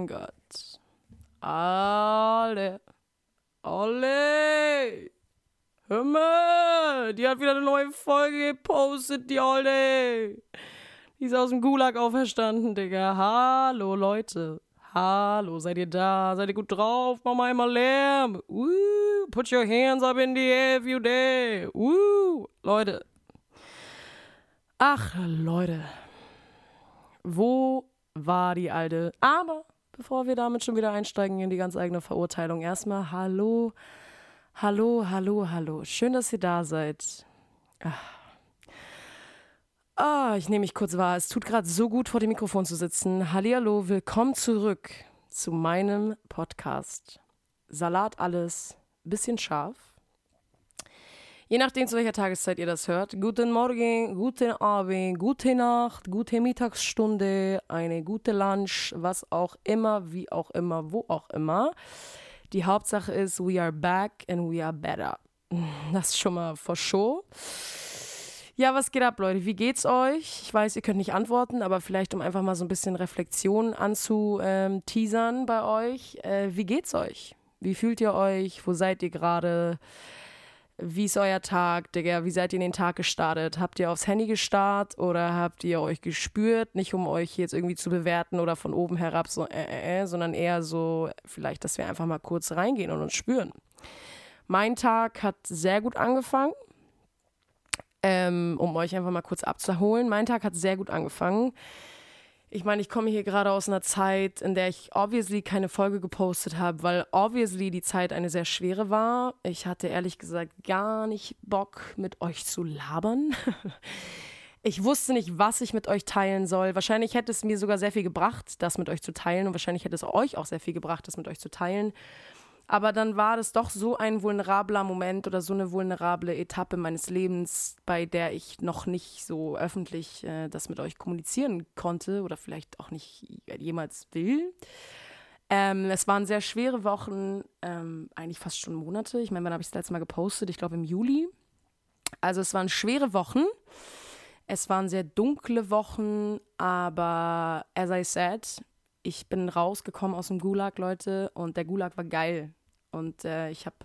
mein Gott. Alle. Alle. Hör mal, die hat wieder eine neue Folge gepostet, die Olde. Die ist aus dem Gulag auferstanden, Digga. Hallo, Leute. Hallo, seid ihr da? Seid ihr gut drauf? Mach mal einmal Lärm. Uh, put your hands up in the air if you dare. Uh, Leute. Ach, Leute. Wo war die alte? Aber bevor wir damit schon wieder einsteigen in die ganz eigene Verurteilung, erstmal Hallo. Hallo, hallo, hallo. Schön, dass ihr da seid. Ah, ah ich nehme mich kurz wahr. Es tut gerade so gut, vor dem Mikrofon zu sitzen. Hallihallo, willkommen zurück zu meinem Podcast. Salat alles, bisschen scharf. Je nachdem, zu welcher Tageszeit ihr das hört. Guten Morgen, guten Abend, gute Nacht, gute Mittagsstunde, eine gute Lunch, was auch immer, wie auch immer, wo auch immer. Die Hauptsache ist, we are back and we are better. Das ist schon mal for sure. Ja, was geht ab, Leute? Wie geht's euch? Ich weiß, ihr könnt nicht antworten, aber vielleicht, um einfach mal so ein bisschen Reflexion anzuteasern bei euch. Äh, wie geht's euch? Wie fühlt ihr euch? Wo seid ihr gerade? Wie ist euer Tag, Digga? Wie seid ihr in den Tag gestartet? Habt ihr aufs Handy gestarrt oder habt ihr euch gespürt? Nicht um euch jetzt irgendwie zu bewerten oder von oben herab so, äh, äh, äh, sondern eher so, vielleicht, dass wir einfach mal kurz reingehen und uns spüren. Mein Tag hat sehr gut angefangen. Ähm, um euch einfach mal kurz abzuholen. Mein Tag hat sehr gut angefangen. Ich meine, ich komme hier gerade aus einer Zeit, in der ich obviously keine Folge gepostet habe, weil obviously die Zeit eine sehr schwere war. Ich hatte ehrlich gesagt gar nicht Bock, mit euch zu labern. Ich wusste nicht, was ich mit euch teilen soll. Wahrscheinlich hätte es mir sogar sehr viel gebracht, das mit euch zu teilen. Und wahrscheinlich hätte es euch auch sehr viel gebracht, das mit euch zu teilen. Aber dann war das doch so ein vulnerabler Moment oder so eine vulnerable Etappe meines Lebens, bei der ich noch nicht so öffentlich äh, das mit euch kommunizieren konnte oder vielleicht auch nicht jemals will. Ähm, es waren sehr schwere Wochen, ähm, eigentlich fast schon Monate. Ich meine, wann habe ich das letzte Mal gepostet? Ich glaube im Juli. Also es waren schwere Wochen. Es waren sehr dunkle Wochen, aber as I said, ich bin rausgekommen aus dem Gulag, Leute, und der Gulag war geil. Und äh, ich habe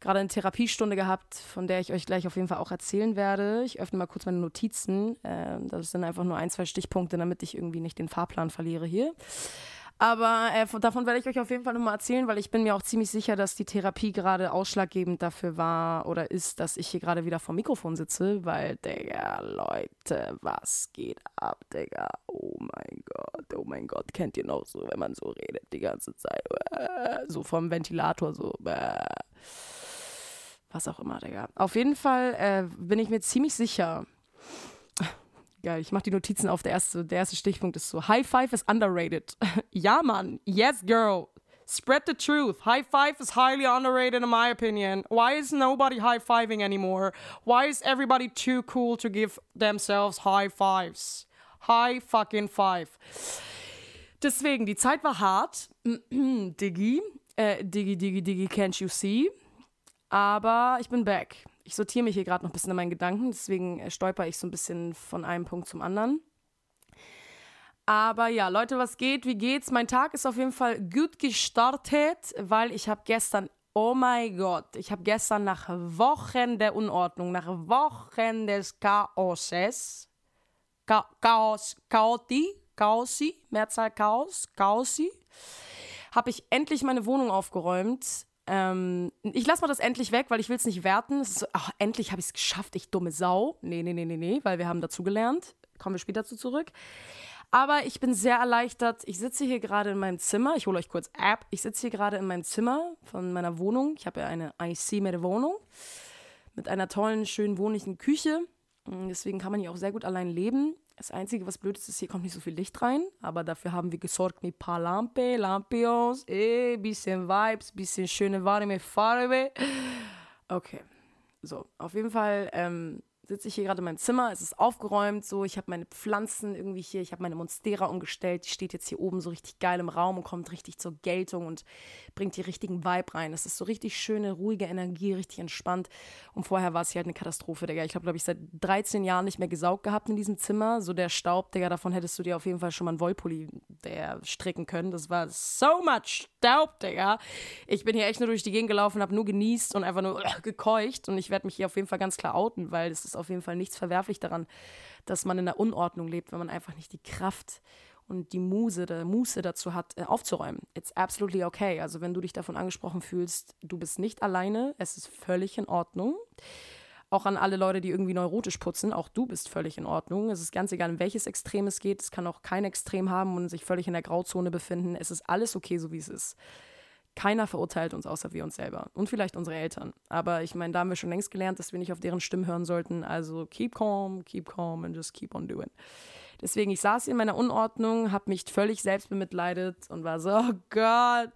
gerade eine Therapiestunde gehabt, von der ich euch gleich auf jeden Fall auch erzählen werde. Ich öffne mal kurz meine Notizen. Äh, das sind einfach nur ein, zwei Stichpunkte, damit ich irgendwie nicht den Fahrplan verliere hier. Aber äh, davon werde ich euch auf jeden Fall nochmal erzählen, weil ich bin mir auch ziemlich sicher, dass die Therapie gerade ausschlaggebend dafür war oder ist, dass ich hier gerade wieder vor dem Mikrofon sitze, weil, Digga, Leute, was geht ab, Digga? Oh Gott, oh mein Gott, kennt ihr noch so, wenn man so redet die ganze Zeit? Äh, so vom Ventilator, so, was auch immer, Digga. Auf jeden Fall äh, bin ich mir ziemlich sicher, geil. Ich mache die Notizen auf. Der erste, der erste Stichpunkt ist so: High Five is underrated. ja, Mann. Yes, girl. Spread the truth. High five is highly underrated, in my opinion. Why is nobody high fiving anymore? Why is everybody too cool to give themselves high fives? High fucking five. Deswegen, die Zeit war hart. Diggi. Äh, Diggi, Diggi, Diggi, can't you see? Aber ich bin back ich sortiere mich hier gerade noch ein bisschen in meinen Gedanken, deswegen äh, stolper ich so ein bisschen von einem Punkt zum anderen. Aber ja, Leute, was geht? Wie geht's? Mein Tag ist auf jeden Fall gut gestartet, weil ich habe gestern, oh mein Gott, ich habe gestern nach Wochen der Unordnung, nach Wochen des Chaoses, Cha Chaos, Chaoti, Chaosi, Mehrzahl Chaos, Chaosi, habe ich endlich meine Wohnung aufgeräumt. Ähm, ich lasse mal das endlich weg, weil ich will es nicht werten. Es ist so, ach, endlich habe ich es geschafft, ich dumme Sau. Nee, nee, nee, nee, nee, weil wir haben dazugelernt. Kommen wir später dazu zurück. Aber ich bin sehr erleichtert. Ich sitze hier gerade in meinem Zimmer. Ich hole euch kurz App. Ich sitze hier gerade in meinem Zimmer von meiner Wohnung. Ich habe ja eine IC mit Wohnung. Mit einer tollen, schönen, wohnlichen Küche. Deswegen kann man hier auch sehr gut allein leben. Das Einzige, was blöd ist, ist, hier kommt nicht so viel Licht rein, aber dafür haben wir gesorgt mit paar Lampe, Lampions, eh, bisschen Vibes, bisschen schöne warme Farbe. Okay, so, auf jeden Fall, ähm, sitze ich hier gerade in meinem Zimmer, es ist aufgeräumt, so, ich habe meine Pflanzen irgendwie hier, ich habe meine Monstera umgestellt, die steht jetzt hier oben so richtig geil im Raum und kommt richtig zur Geltung und bringt die richtigen Vibe rein. Das ist so richtig schöne, ruhige Energie, richtig entspannt. Und vorher war es hier halt eine Katastrophe, Digga. Ich habe, glaube ich, seit 13 Jahren nicht mehr gesaugt gehabt in diesem Zimmer. So der Staub, Digga, davon hättest du dir auf jeden Fall schon mal einen Wollpulli der stricken können. Das war so much Staub, Digga. Ich bin hier echt nur durch die Gegend gelaufen, habe nur genießt und einfach nur gekeucht. Und ich werde mich hier auf jeden Fall ganz klar outen, weil es ist auf jeden Fall nichts verwerflich daran, dass man in der Unordnung lebt, wenn man einfach nicht die Kraft und die Muse, der Muße dazu hat, äh, aufzuräumen. It's absolutely okay. Also wenn du dich davon angesprochen fühlst, du bist nicht alleine, es ist völlig in Ordnung. Auch an alle Leute, die irgendwie neurotisch putzen, auch du bist völlig in Ordnung. Es ist ganz egal, in welches Extrem es geht. Es kann auch kein Extrem haben und sich völlig in der Grauzone befinden. Es ist alles okay, so wie es ist. Keiner verurteilt uns außer wir uns selber und vielleicht unsere Eltern. Aber ich meine, da haben wir schon längst gelernt, dass wir nicht auf deren Stimmen hören sollten. Also keep calm, keep calm and just keep on doing. Deswegen, ich saß in meiner Unordnung, habe mich völlig selbst bemitleidet und war so, oh Gott,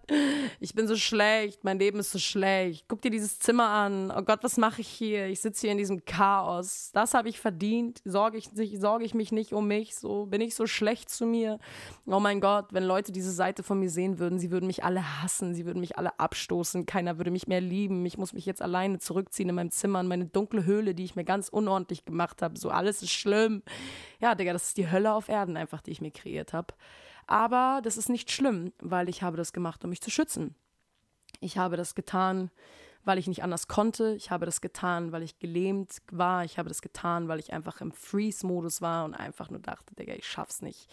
ich bin so schlecht, mein Leben ist so schlecht. Guck dir dieses Zimmer an. Oh Gott, was mache ich hier? Ich sitze hier in diesem Chaos. Das habe ich verdient. Sorge ich, sorge ich mich nicht um mich? So bin ich so schlecht zu mir? Oh mein Gott, wenn Leute diese Seite von mir sehen würden, sie würden mich alle hassen, sie würden mich alle abstoßen, keiner würde mich mehr lieben. Ich muss mich jetzt alleine zurückziehen in meinem Zimmer, in meine dunkle Höhle, die ich mir ganz unordentlich gemacht habe. So alles ist schlimm ja, Digga, das ist die Hölle auf Erden einfach, die ich mir kreiert habe. Aber das ist nicht schlimm, weil ich habe das gemacht, um mich zu schützen. Ich habe das getan, weil ich nicht anders konnte. Ich habe das getan, weil ich gelähmt war. Ich habe das getan, weil ich einfach im Freeze-Modus war und einfach nur dachte, Digga, ich schaff's nicht.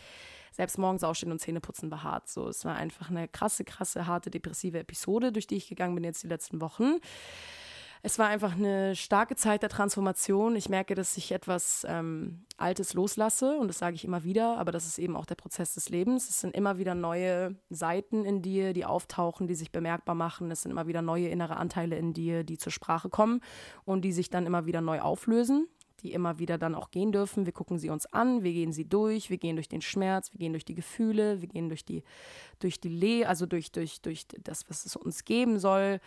Selbst morgens aufstehen und Zähne putzen war hart. So, es war einfach eine krasse, krasse, harte, depressive Episode, durch die ich gegangen bin jetzt die letzten Wochen es war einfach eine starke Zeit der Transformation. Ich merke, dass ich etwas ähm, Altes loslasse und das sage ich immer wieder, aber das ist eben auch der Prozess des Lebens. Es sind immer wieder neue Seiten in dir, die auftauchen, die sich bemerkbar machen. Es sind immer wieder neue innere Anteile in dir, die zur Sprache kommen und die sich dann immer wieder neu auflösen die immer wieder dann auch gehen dürfen. Wir gucken sie uns an, wir gehen sie durch, wir gehen durch den Schmerz, wir gehen durch die Gefühle, wir gehen durch die, durch die Le also durch, durch, durch das, was es uns geben soll.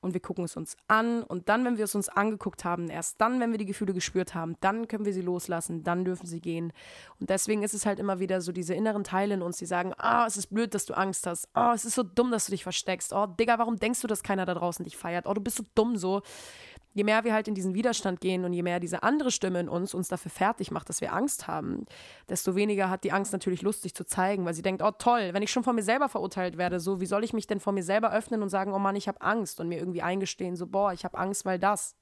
Und wir gucken es uns an. Und dann, wenn wir es uns angeguckt haben, erst dann, wenn wir die Gefühle gespürt haben, dann können wir sie loslassen, dann dürfen sie gehen. Und deswegen ist es halt immer wieder so diese inneren Teile in uns, die sagen, ah, oh, es ist blöd, dass du Angst hast. Oh, es ist so dumm, dass du dich versteckst. Oh, Digga, warum denkst du, dass keiner da draußen dich feiert? Oh, du bist so dumm so je mehr wir halt in diesen Widerstand gehen und je mehr diese andere Stimme in uns uns dafür fertig macht, dass wir Angst haben, desto weniger hat die Angst natürlich Lust, sich zu zeigen, weil sie denkt, oh toll, wenn ich schon von mir selber verurteilt werde, so wie soll ich mich denn vor mir selber öffnen und sagen, oh Mann, ich habe Angst und mir irgendwie eingestehen, so boah, ich habe Angst, weil das.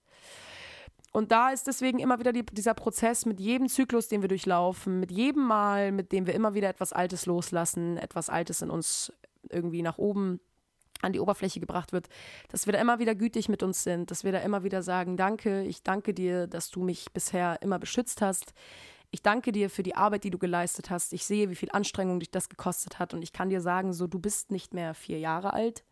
Und da ist deswegen immer wieder die, dieser Prozess mit jedem Zyklus, den wir durchlaufen, mit jedem Mal, mit dem wir immer wieder etwas Altes loslassen, etwas Altes in uns irgendwie nach oben an die Oberfläche gebracht wird, dass wir da immer wieder gütig mit uns sind, dass wir da immer wieder sagen, danke, ich danke dir, dass du mich bisher immer beschützt hast. Ich danke dir für die Arbeit, die du geleistet hast. Ich sehe, wie viel Anstrengung dich das gekostet hat und ich kann dir sagen, so du bist nicht mehr vier Jahre alt,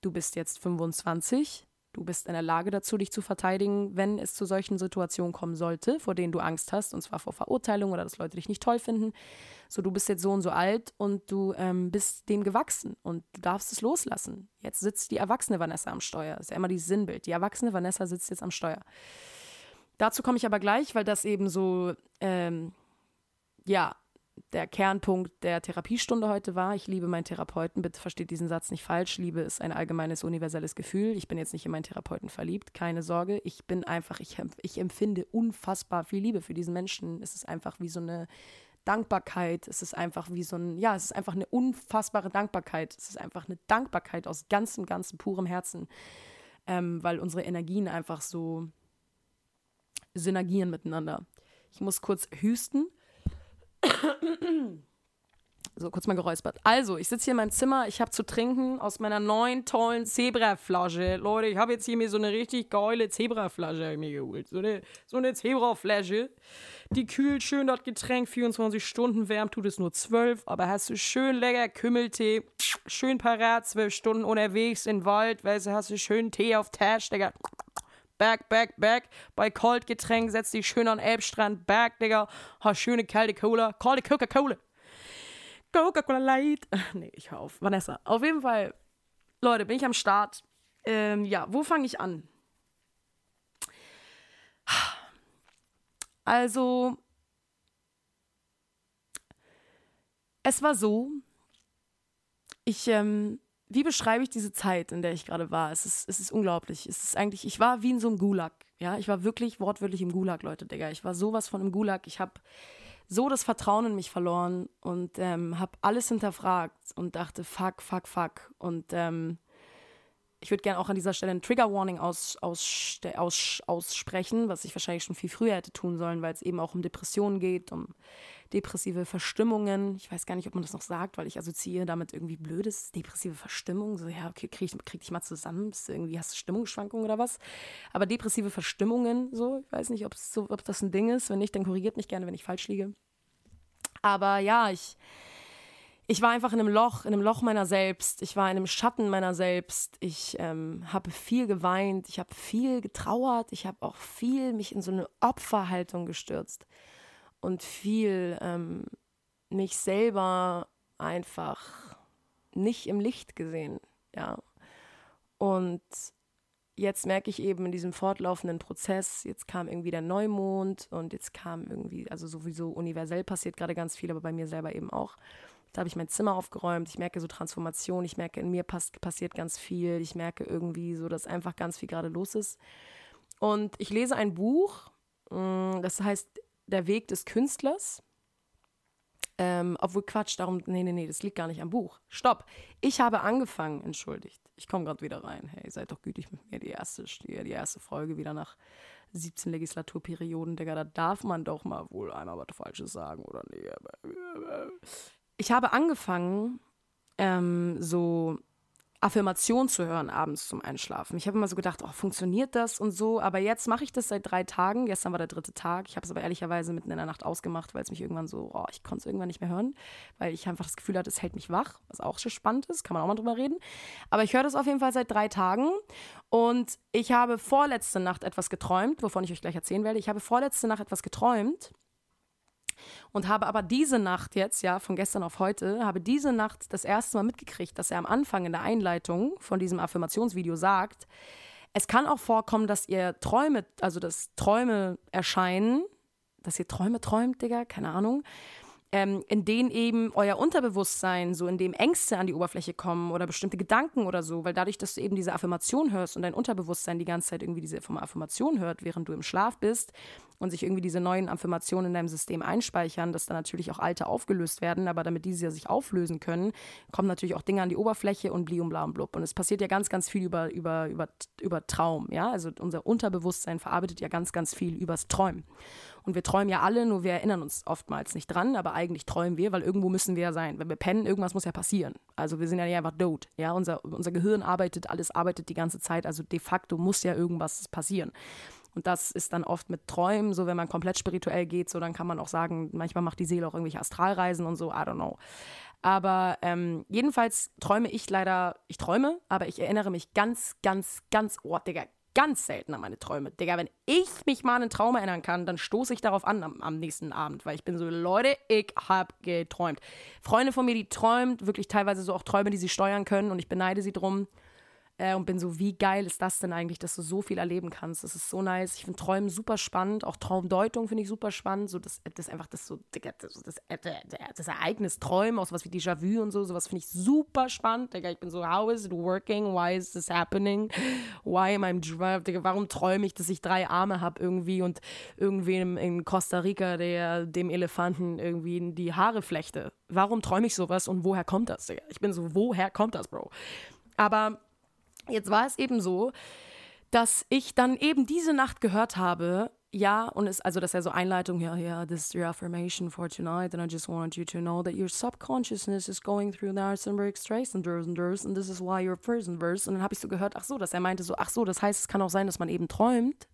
du bist jetzt 25 Du bist in der Lage dazu, dich zu verteidigen, wenn es zu solchen Situationen kommen sollte, vor denen du Angst hast, und zwar vor Verurteilung oder dass Leute dich nicht toll finden. So, du bist jetzt so und so alt und du ähm, bist dem gewachsen und du darfst es loslassen. Jetzt sitzt die erwachsene Vanessa am Steuer. Das ist ja immer dieses Sinnbild. Die erwachsene Vanessa sitzt jetzt am Steuer. Dazu komme ich aber gleich, weil das eben so, ähm, ja, der Kernpunkt der Therapiestunde heute war. Ich liebe meinen Therapeuten. Bitte versteht diesen Satz nicht falsch. Liebe ist ein allgemeines, universelles Gefühl. Ich bin jetzt nicht in meinen Therapeuten verliebt. Keine Sorge. Ich bin einfach, ich, ich empfinde unfassbar viel Liebe für diesen Menschen. Es ist einfach wie so eine Dankbarkeit. Es ist einfach wie so ein, ja, es ist einfach eine unfassbare Dankbarkeit. Es ist einfach eine Dankbarkeit aus ganzem, ganzem, purem Herzen. Ähm, weil unsere Energien einfach so synergieren miteinander. Ich muss kurz hüsten. So, kurz mal geräuspert. Also, ich sitze hier in meinem Zimmer, ich habe zu trinken aus meiner neuen tollen Zebra-Flasche. Leute, ich habe jetzt hier mir so eine richtig geile Zebra-Flasche mir geholt. So eine, so eine Zebra-Flasche. Die kühlt schön das Getränk, 24 Stunden wärmt, tut es nur 12. Aber hast du schön lecker Kümmeltee, schön parat, 12 Stunden unterwegs in den Wald, weißt du, hast du schön Tee auf Tasch, Digga back, back, back. Bei Cold-Getränk setzt dich schön an Elbstrand, back, Digga. Hast schöne kalte Cola. Kalte Coca-Cola. Coca-Cola Light. Nee, ich hör auf. Vanessa. Auf jeden Fall, Leute, bin ich am Start. Ähm, ja, wo fange ich an? Also, es war so, ich, ähm, wie beschreibe ich diese Zeit, in der ich gerade war? Es ist, es ist unglaublich. Es ist eigentlich, ich war wie in so einem Gulag. Ja, ich war wirklich wortwörtlich im Gulag, Leute, Digga. Ich war sowas von im Gulag. Ich habe so das Vertrauen in mich verloren und ähm, habe alles hinterfragt und dachte, fuck, fuck, fuck. Und ähm, ich würde gerne auch an dieser Stelle ein Trigger Warning aus, aus, aus, aussprechen, was ich wahrscheinlich schon viel früher hätte tun sollen, weil es eben auch um Depressionen geht, um depressive Verstimmungen. Ich weiß gar nicht, ob man das noch sagt, weil ich assoziiere damit irgendwie blödes, depressive Verstimmung. So, ja, okay, krieg, krieg dich mal zusammen, Bist irgendwie hast du Stimmungsschwankungen oder was. Aber depressive Verstimmungen, so, ich weiß nicht, so, ob das ein Ding ist. Wenn nicht, dann korrigiert mich gerne, wenn ich falsch liege. Aber ja, ich, ich war einfach in einem Loch, in einem Loch meiner selbst. Ich war in einem Schatten meiner selbst. Ich ähm, habe viel geweint, ich habe viel getrauert, ich habe auch viel mich in so eine Opferhaltung gestürzt und viel ähm, mich selber einfach nicht im Licht gesehen, ja. Und jetzt merke ich eben in diesem fortlaufenden Prozess, jetzt kam irgendwie der Neumond und jetzt kam irgendwie, also sowieso universell passiert gerade ganz viel, aber bei mir selber eben auch. Da habe ich mein Zimmer aufgeräumt, ich merke so Transformation, ich merke, in mir pass passiert ganz viel, ich merke irgendwie so, dass einfach ganz viel gerade los ist. Und ich lese ein Buch, mm, das heißt der Weg des Künstlers. Ähm, obwohl Quatsch, darum, nee, nee, nee, das liegt gar nicht am Buch. Stopp. Ich habe angefangen, entschuldigt. Ich komme gerade wieder rein. Hey, seid doch gütig mit mir. Die erste, die, die erste Folge wieder nach 17 Legislaturperioden, Digga, da darf man doch mal wohl einmal was Falsches sagen, oder nee? Ich habe angefangen, ähm, so Affirmation zu hören abends zum Einschlafen. Ich habe immer so gedacht, oh, funktioniert das und so, aber jetzt mache ich das seit drei Tagen. Gestern war der dritte Tag. Ich habe es aber ehrlicherweise mitten in der Nacht ausgemacht, weil es mich irgendwann so, oh, ich konnte es irgendwann nicht mehr hören, weil ich einfach das Gefühl hatte, es hält mich wach, was auch schon spannend ist, kann man auch mal drüber reden. Aber ich höre das auf jeden Fall seit drei Tagen und ich habe vorletzte Nacht etwas geträumt, wovon ich euch gleich erzählen werde. Ich habe vorletzte Nacht etwas geträumt und habe aber diese Nacht jetzt, ja, von gestern auf heute, habe diese Nacht das erste Mal mitgekriegt, dass er am Anfang in der Einleitung von diesem Affirmationsvideo sagt, es kann auch vorkommen, dass ihr Träume, also dass Träume erscheinen, dass ihr Träume träumt, Digga, keine Ahnung, ähm, in denen eben euer Unterbewusstsein, so in dem Ängste an die Oberfläche kommen oder bestimmte Gedanken oder so, weil dadurch, dass du eben diese Affirmation hörst und dein Unterbewusstsein die ganze Zeit irgendwie diese Affirmation hört, während du im Schlaf bist und sich irgendwie diese neuen Affirmationen in deinem System einspeichern, dass dann natürlich auch alte aufgelöst werden, aber damit diese sich auflösen können, kommen natürlich auch Dinge an die Oberfläche und bli und und blub. Und es passiert ja ganz, ganz viel über, über, über, über Traum, ja, also unser Unterbewusstsein verarbeitet ja ganz, ganz viel übers Träumen. Und wir träumen ja alle, nur wir erinnern uns oftmals nicht dran, aber eigentlich träumen wir, weil irgendwo müssen wir ja sein. Wenn wir pennen, irgendwas muss ja passieren. Also wir sind ja nicht einfach tot. Ja, unser, unser Gehirn arbeitet, alles arbeitet die ganze Zeit. Also de facto muss ja irgendwas passieren. Und das ist dann oft mit Träumen, so wenn man komplett spirituell geht, so dann kann man auch sagen, manchmal macht die Seele auch irgendwelche Astralreisen und so, I don't know. Aber ähm, jedenfalls träume ich leider, ich träume, aber ich erinnere mich ganz, ganz, ganz, oh, Digga, ganz selten an meine Träume. Digga, wenn ich mich mal an einen Traum erinnern kann, dann stoße ich darauf an am, am, nächsten Abend, weil ich bin so, Leute, ich hab geträumt. Freunde von mir, die träumt, wirklich teilweise so auch Träume, die sie steuern können und ich beneide sie drum äh, und bin so, wie geil ist das denn eigentlich, dass du so viel erleben kannst. Das ist so nice. Ich finde Träumen super spannend, auch Traumdeutung finde ich super spannend. So das, das einfach das so, das, das, das Ereignis Träumen, auch sowas wie Déjà-vu und so, sowas finde ich super spannend. Digga, ich bin so, how is it working? Why is this happening? Why am I Digga, warum träume ich, dass ich drei Arme habe irgendwie und irgendwem in Costa Rica, der dem Elefanten irgendwie die Haare flechte? Warum träume ich sowas und woher kommt das, Digga? Ich bin so, woher kommt das, Bro? Aber Jetzt war es eben so, dass ich dann eben diese Nacht gehört habe, ja, und es, also das ist ja so Einleitung, ja, ja, this is your affirmation for tonight, and I just want you to know that your subconsciousness is going through Narsenberg Straits and and and this is why you're person verse. Und dann habe ich so gehört, ach so, dass er meinte so, ach so, das heißt, es kann auch sein, dass man eben träumt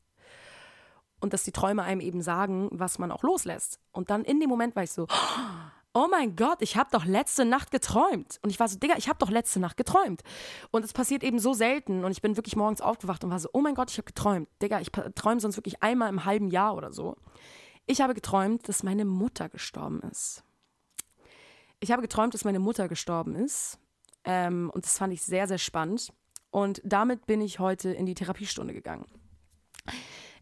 und dass die Träume einem eben sagen, was man auch loslässt. Und dann in dem Moment war ich so, oh mein Gott, ich habe doch letzte Nacht geträumt. Und ich war so, Digga, ich habe doch letzte Nacht geträumt. Und es passiert eben so selten. Und ich bin wirklich morgens aufgewacht und war so, oh mein Gott, ich habe geträumt. Digga, ich träume sonst wirklich einmal im halben Jahr oder so. Ich habe geträumt, dass meine Mutter gestorben ist. Ich habe geträumt, dass meine Mutter gestorben ist. Ähm, und das fand ich sehr, sehr spannend. Und damit bin ich heute in die Therapiestunde gegangen.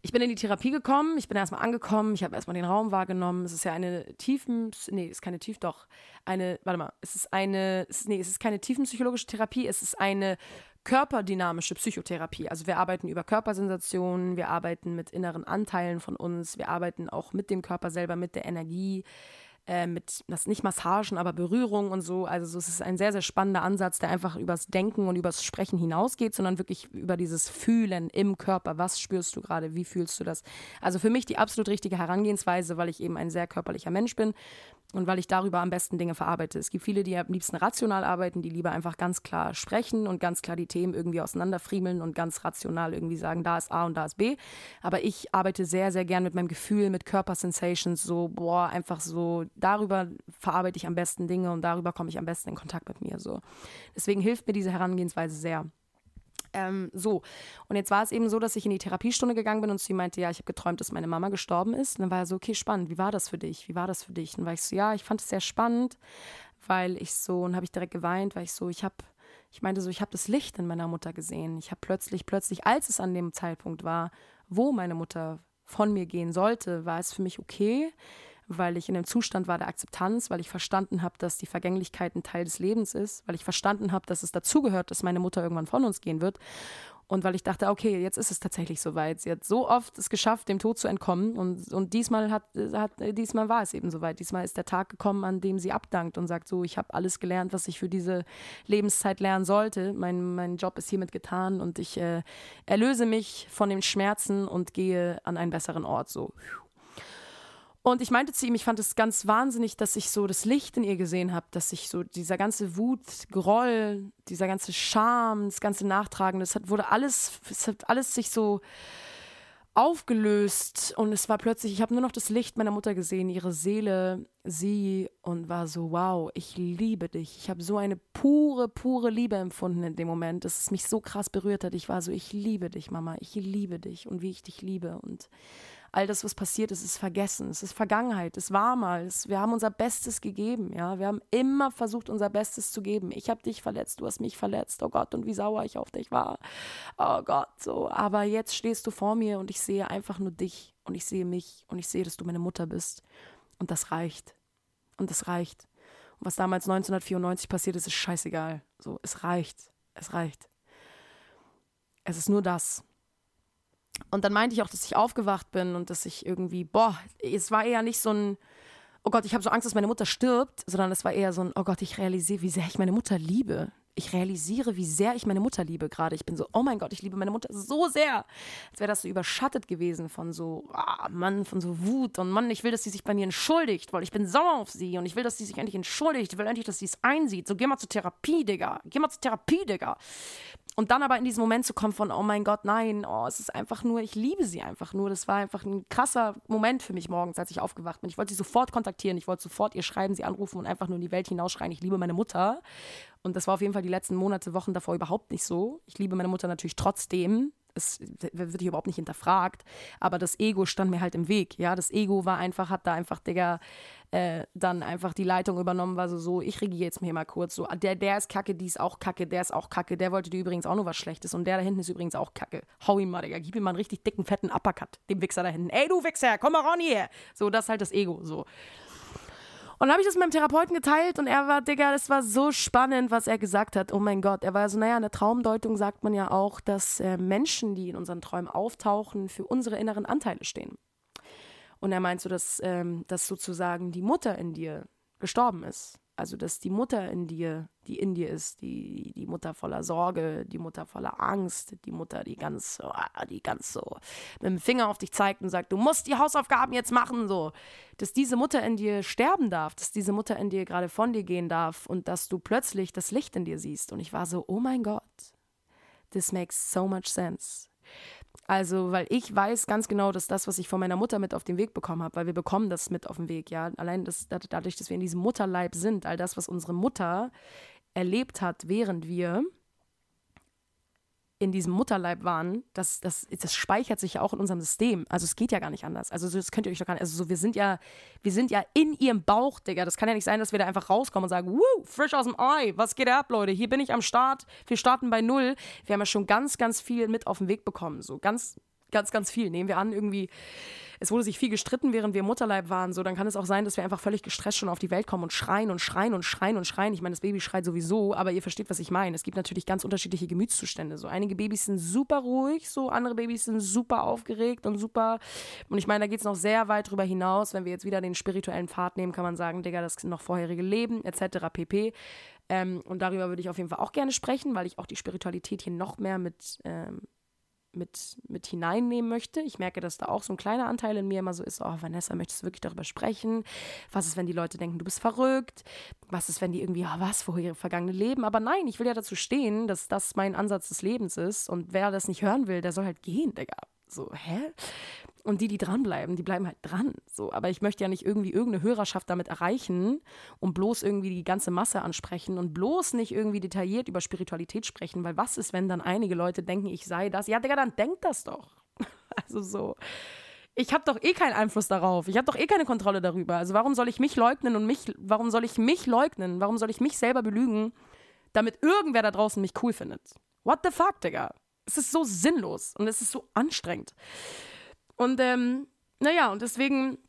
Ich bin in die Therapie gekommen, ich bin erstmal angekommen, ich habe erstmal den Raum wahrgenommen. Es ist ja eine tiefen, nee, es ist keine tief, doch, eine, warte mal, es ist eine, nee, es ist keine tiefenpsychologische Therapie, es ist eine körperdynamische Psychotherapie. Also wir arbeiten über Körpersensationen, wir arbeiten mit inneren Anteilen von uns, wir arbeiten auch mit dem Körper selber, mit der Energie äh, mit, das nicht Massagen, aber Berührung und so. Also es ist ein sehr, sehr spannender Ansatz, der einfach übers Denken und übers Sprechen hinausgeht, sondern wirklich über dieses Fühlen im Körper. Was spürst du gerade? Wie fühlst du das? Also für mich die absolut richtige Herangehensweise, weil ich eben ein sehr körperlicher Mensch bin und weil ich darüber am besten Dinge verarbeite. Es gibt viele, die am liebsten rational arbeiten, die lieber einfach ganz klar sprechen und ganz klar die Themen irgendwie auseinanderfriemeln und ganz rational irgendwie sagen, da ist A und da ist B. Aber ich arbeite sehr, sehr gern mit meinem Gefühl, mit Körpersensations, so, boah, einfach so, darüber verarbeite ich am besten Dinge und darüber komme ich am besten in Kontakt mit mir. So. Deswegen hilft mir diese Herangehensweise sehr. Ähm, so, und jetzt war es eben so, dass ich in die Therapiestunde gegangen bin und sie meinte, ja, ich habe geträumt, dass meine Mama gestorben ist. Und dann war er so, okay, spannend, wie war das für dich? Wie war das für dich? Und dann war ich so, ja, ich fand es sehr spannend, weil ich so, und habe ich direkt geweint, weil ich so, ich habe, ich meinte so, ich habe das Licht in meiner Mutter gesehen. Ich habe plötzlich, plötzlich, als es an dem Zeitpunkt war, wo meine Mutter von mir gehen sollte, war es für mich okay weil ich in einem Zustand war der Akzeptanz, weil ich verstanden habe, dass die Vergänglichkeit ein Teil des Lebens ist, weil ich verstanden habe, dass es dazugehört, dass meine Mutter irgendwann von uns gehen wird. Und weil ich dachte, okay, jetzt ist es tatsächlich soweit. Sie hat so oft es geschafft, dem Tod zu entkommen. Und, und diesmal hat, hat diesmal war es eben soweit. Diesmal ist der Tag gekommen, an dem sie abdankt und sagt: So, ich habe alles gelernt, was ich für diese Lebenszeit lernen sollte. Mein, mein Job ist hiermit getan und ich äh, erlöse mich von den Schmerzen und gehe an einen besseren Ort. So. Und ich meinte zu ihm, ich fand es ganz wahnsinnig, dass ich so das Licht in ihr gesehen habe, dass ich so dieser ganze Wut, Groll, dieser ganze Scham, das ganze Nachtragen, das hat, wurde alles, es hat alles sich so aufgelöst und es war plötzlich, ich habe nur noch das Licht meiner Mutter gesehen, ihre Seele, sie und war so, wow, ich liebe dich. Ich habe so eine pure, pure Liebe empfunden in dem Moment, dass es mich so krass berührt hat. Ich war so, ich liebe dich, Mama, ich liebe dich und wie ich dich liebe und all das, was passiert ist, ist vergessen. Es ist Vergangenheit. Es war mal. Es, wir haben unser Bestes gegeben. Ja, wir haben immer versucht, unser Bestes zu geben. Ich habe dich verletzt, du hast mich verletzt. Oh Gott, und wie sauer ich auf dich war. Oh Gott, so. Aber jetzt stehst du vor mir und ich sehe einfach nur dich und ich sehe mich und ich sehe, dass du meine Mutter bist. Und das reicht. Und das reicht. Und was damals 1994 passiert ist, ist scheißegal. So, es reicht. Es reicht. Es ist nur das. Und dann meinte ich auch, dass ich aufgewacht bin und dass ich irgendwie, boah, es war eher nicht so ein, oh Gott, ich habe so Angst, dass meine Mutter stirbt, sondern es war eher so ein, oh Gott, ich realisiere, wie sehr ich meine Mutter liebe. Ich realisiere, wie sehr ich meine Mutter liebe gerade. Ich bin so, oh mein Gott, ich liebe meine Mutter so sehr. Als wäre das so überschattet gewesen von so, ah, Mann, von so Wut und Mann, ich will, dass sie sich bei mir entschuldigt, weil ich bin sauer auf sie und ich will, dass sie sich endlich entschuldigt. Ich will endlich, dass sie es einsieht. So, geh mal zur Therapie, Digga. Geh mal zur Therapie, Digga. Und dann aber in diesen Moment zu kommen von, oh mein Gott, nein, oh, es ist einfach nur, ich liebe sie einfach nur. Das war einfach ein krasser Moment für mich morgens, als ich aufgewacht bin. Ich wollte sie sofort kontaktieren, ich wollte sofort ihr schreiben, sie anrufen und einfach nur in die Welt hinausschreien, ich liebe meine Mutter. Und das war auf jeden Fall die letzten Monate, Wochen davor überhaupt nicht so. Ich liebe meine Mutter natürlich trotzdem, es wird hier überhaupt nicht hinterfragt, aber das Ego stand mir halt im Weg, ja, das Ego war einfach, hat da einfach, Digga, äh, dann einfach die Leitung übernommen, war so, so, ich regiere jetzt mir mal kurz, so, der, der ist kacke, die ist auch kacke, der ist auch kacke, der wollte dir übrigens auch nur was Schlechtes und der da hinten ist übrigens auch kacke, hau ihn mal, Digga, gib ihm mal einen richtig dicken, fetten Uppercut, dem Wichser da hinten, ey, du Wichser, komm mal ran hier, so, das ist halt das Ego, so. Und dann habe ich das mit meinem Therapeuten geteilt und er war, Digga, das war so spannend, was er gesagt hat. Oh mein Gott. Er war so, naja, in der Traumdeutung sagt man ja auch, dass äh, Menschen, die in unseren Träumen auftauchen, für unsere inneren Anteile stehen. Und er meint so, dass, ähm, dass sozusagen die Mutter in dir gestorben ist. Also, dass die Mutter in dir, die in dir ist, die, die Mutter voller Sorge, die Mutter voller Angst, die Mutter, die ganz, ah, die ganz so mit dem Finger auf dich zeigt und sagt, du musst die Hausaufgaben jetzt machen, so. Dass diese Mutter in dir sterben darf, dass diese Mutter in dir gerade von dir gehen darf und dass du plötzlich das Licht in dir siehst. Und ich war so, oh mein Gott, this makes so much sense. Also, weil ich weiß ganz genau, dass das, was ich von meiner Mutter mit auf den Weg bekommen habe, weil wir bekommen das mit auf den Weg, ja. Allein das, dadurch, dass wir in diesem Mutterleib sind, all das, was unsere Mutter erlebt hat, während wir in diesem Mutterleib waren, das, das, das speichert sich ja auch in unserem System. Also es geht ja gar nicht anders. Also das könnt ihr euch doch gar nicht. Also so, wir sind ja, wir sind ja in ihrem Bauch, Digga. Das kann ja nicht sein, dass wir da einfach rauskommen und sagen, Woo, frisch aus dem Ei, was geht ab, Leute? Hier bin ich am Start. Wir starten bei null. Wir haben ja schon ganz, ganz viel mit auf den Weg bekommen. So ganz Ganz, ganz viel. Nehmen wir an, irgendwie, es wurde sich viel gestritten, während wir im Mutterleib waren. So, dann kann es auch sein, dass wir einfach völlig gestresst schon auf die Welt kommen und schreien und schreien und schreien und schreien. Ich meine, das Baby schreit sowieso, aber ihr versteht, was ich meine. Es gibt natürlich ganz unterschiedliche Gemütszustände. So, einige Babys sind super ruhig, so andere Babys sind super aufgeregt und super. Und ich meine, da geht es noch sehr weit drüber hinaus. Wenn wir jetzt wieder den spirituellen Pfad nehmen, kann man sagen, Digga, das noch vorherige Leben, etc. pp. Ähm, und darüber würde ich auf jeden Fall auch gerne sprechen, weil ich auch die Spiritualität hier noch mehr mit. Ähm, mit, mit hineinnehmen möchte. Ich merke, dass da auch so ein kleiner Anteil in mir immer so ist, oh Vanessa, möchtest du wirklich darüber sprechen? Was ist, wenn die Leute denken, du bist verrückt? Was ist, wenn die irgendwie, oh, was, vorher vergangene Leben? Aber nein, ich will ja dazu stehen, dass das mein Ansatz des Lebens ist und wer das nicht hören will, der soll halt gehen, Digga. So, hä? Und die, die dranbleiben, die bleiben halt dran. So, aber ich möchte ja nicht irgendwie irgendeine Hörerschaft damit erreichen und bloß irgendwie die ganze Masse ansprechen und bloß nicht irgendwie detailliert über Spiritualität sprechen, weil was ist, wenn dann einige Leute denken, ich sei das? Ja, Digga, dann denk das doch. Also so. Ich habe doch eh keinen Einfluss darauf. Ich habe doch eh keine Kontrolle darüber. Also warum soll ich mich leugnen und mich, warum soll ich mich leugnen? Warum soll ich mich selber belügen, damit irgendwer da draußen mich cool findet? What the fuck, Digga? Es ist so sinnlos und es ist so anstrengend. Und ähm, naja, und deswegen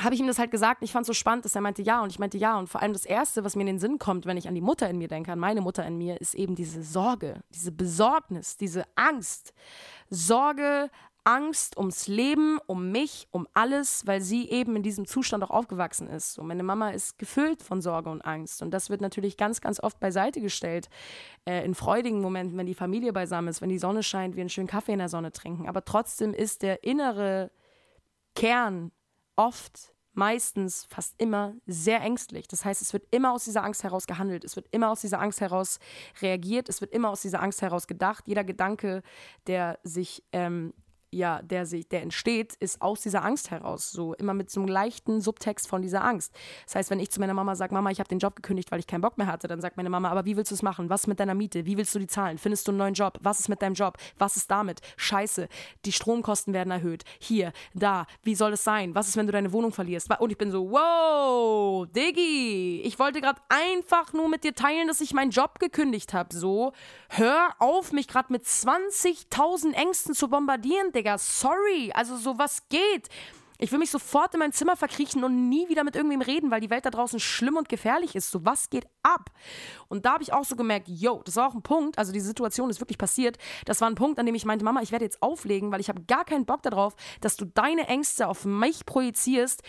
habe ich ihm das halt gesagt. Ich fand es so spannend, dass er meinte ja und ich meinte ja. Und vor allem das Erste, was mir in den Sinn kommt, wenn ich an die Mutter in mir denke, an meine Mutter in mir, ist eben diese Sorge, diese Besorgnis, diese Angst. Sorge, Angst ums Leben, um mich, um alles, weil sie eben in diesem Zustand auch aufgewachsen ist. Und meine Mama ist gefüllt von Sorge und Angst. Und das wird natürlich ganz, ganz oft beiseite gestellt. Äh, in freudigen Momenten, wenn die Familie beisammen ist, wenn die Sonne scheint, wir einen schönen Kaffee in der Sonne trinken. Aber trotzdem ist der innere Kern oft meistens, fast immer sehr ängstlich. Das heißt, es wird immer aus dieser Angst heraus gehandelt, es wird immer aus dieser Angst heraus reagiert, es wird immer aus dieser Angst heraus gedacht. Jeder Gedanke, der sich ähm, ja, der sich, der entsteht, ist aus dieser Angst heraus. So immer mit so einem leichten Subtext von dieser Angst. Das heißt, wenn ich zu meiner Mama sage, Mama, ich habe den Job gekündigt, weil ich keinen Bock mehr hatte, dann sagt meine Mama, aber wie willst du es machen? Was ist mit deiner Miete? Wie willst du die zahlen? Findest du einen neuen Job? Was ist mit deinem Job? Was ist damit? Scheiße, die Stromkosten werden erhöht. Hier, da, wie soll es sein? Was ist, wenn du deine Wohnung verlierst? Und ich bin so, wow, Diggi, ich wollte gerade einfach nur mit dir teilen, dass ich meinen Job gekündigt habe. So, hör auf, mich gerade mit 20.000 Ängsten zu bombardieren, Digga, sorry, also so was geht. Ich will mich sofort in mein Zimmer verkriechen und nie wieder mit irgendwem reden, weil die Welt da draußen schlimm und gefährlich ist. So, was geht ab? Und da habe ich auch so gemerkt, yo, das war auch ein Punkt, also die Situation ist wirklich passiert. Das war ein Punkt, an dem ich meinte, Mama, ich werde jetzt auflegen, weil ich habe gar keinen Bock darauf, dass du deine Ängste auf mich projizierst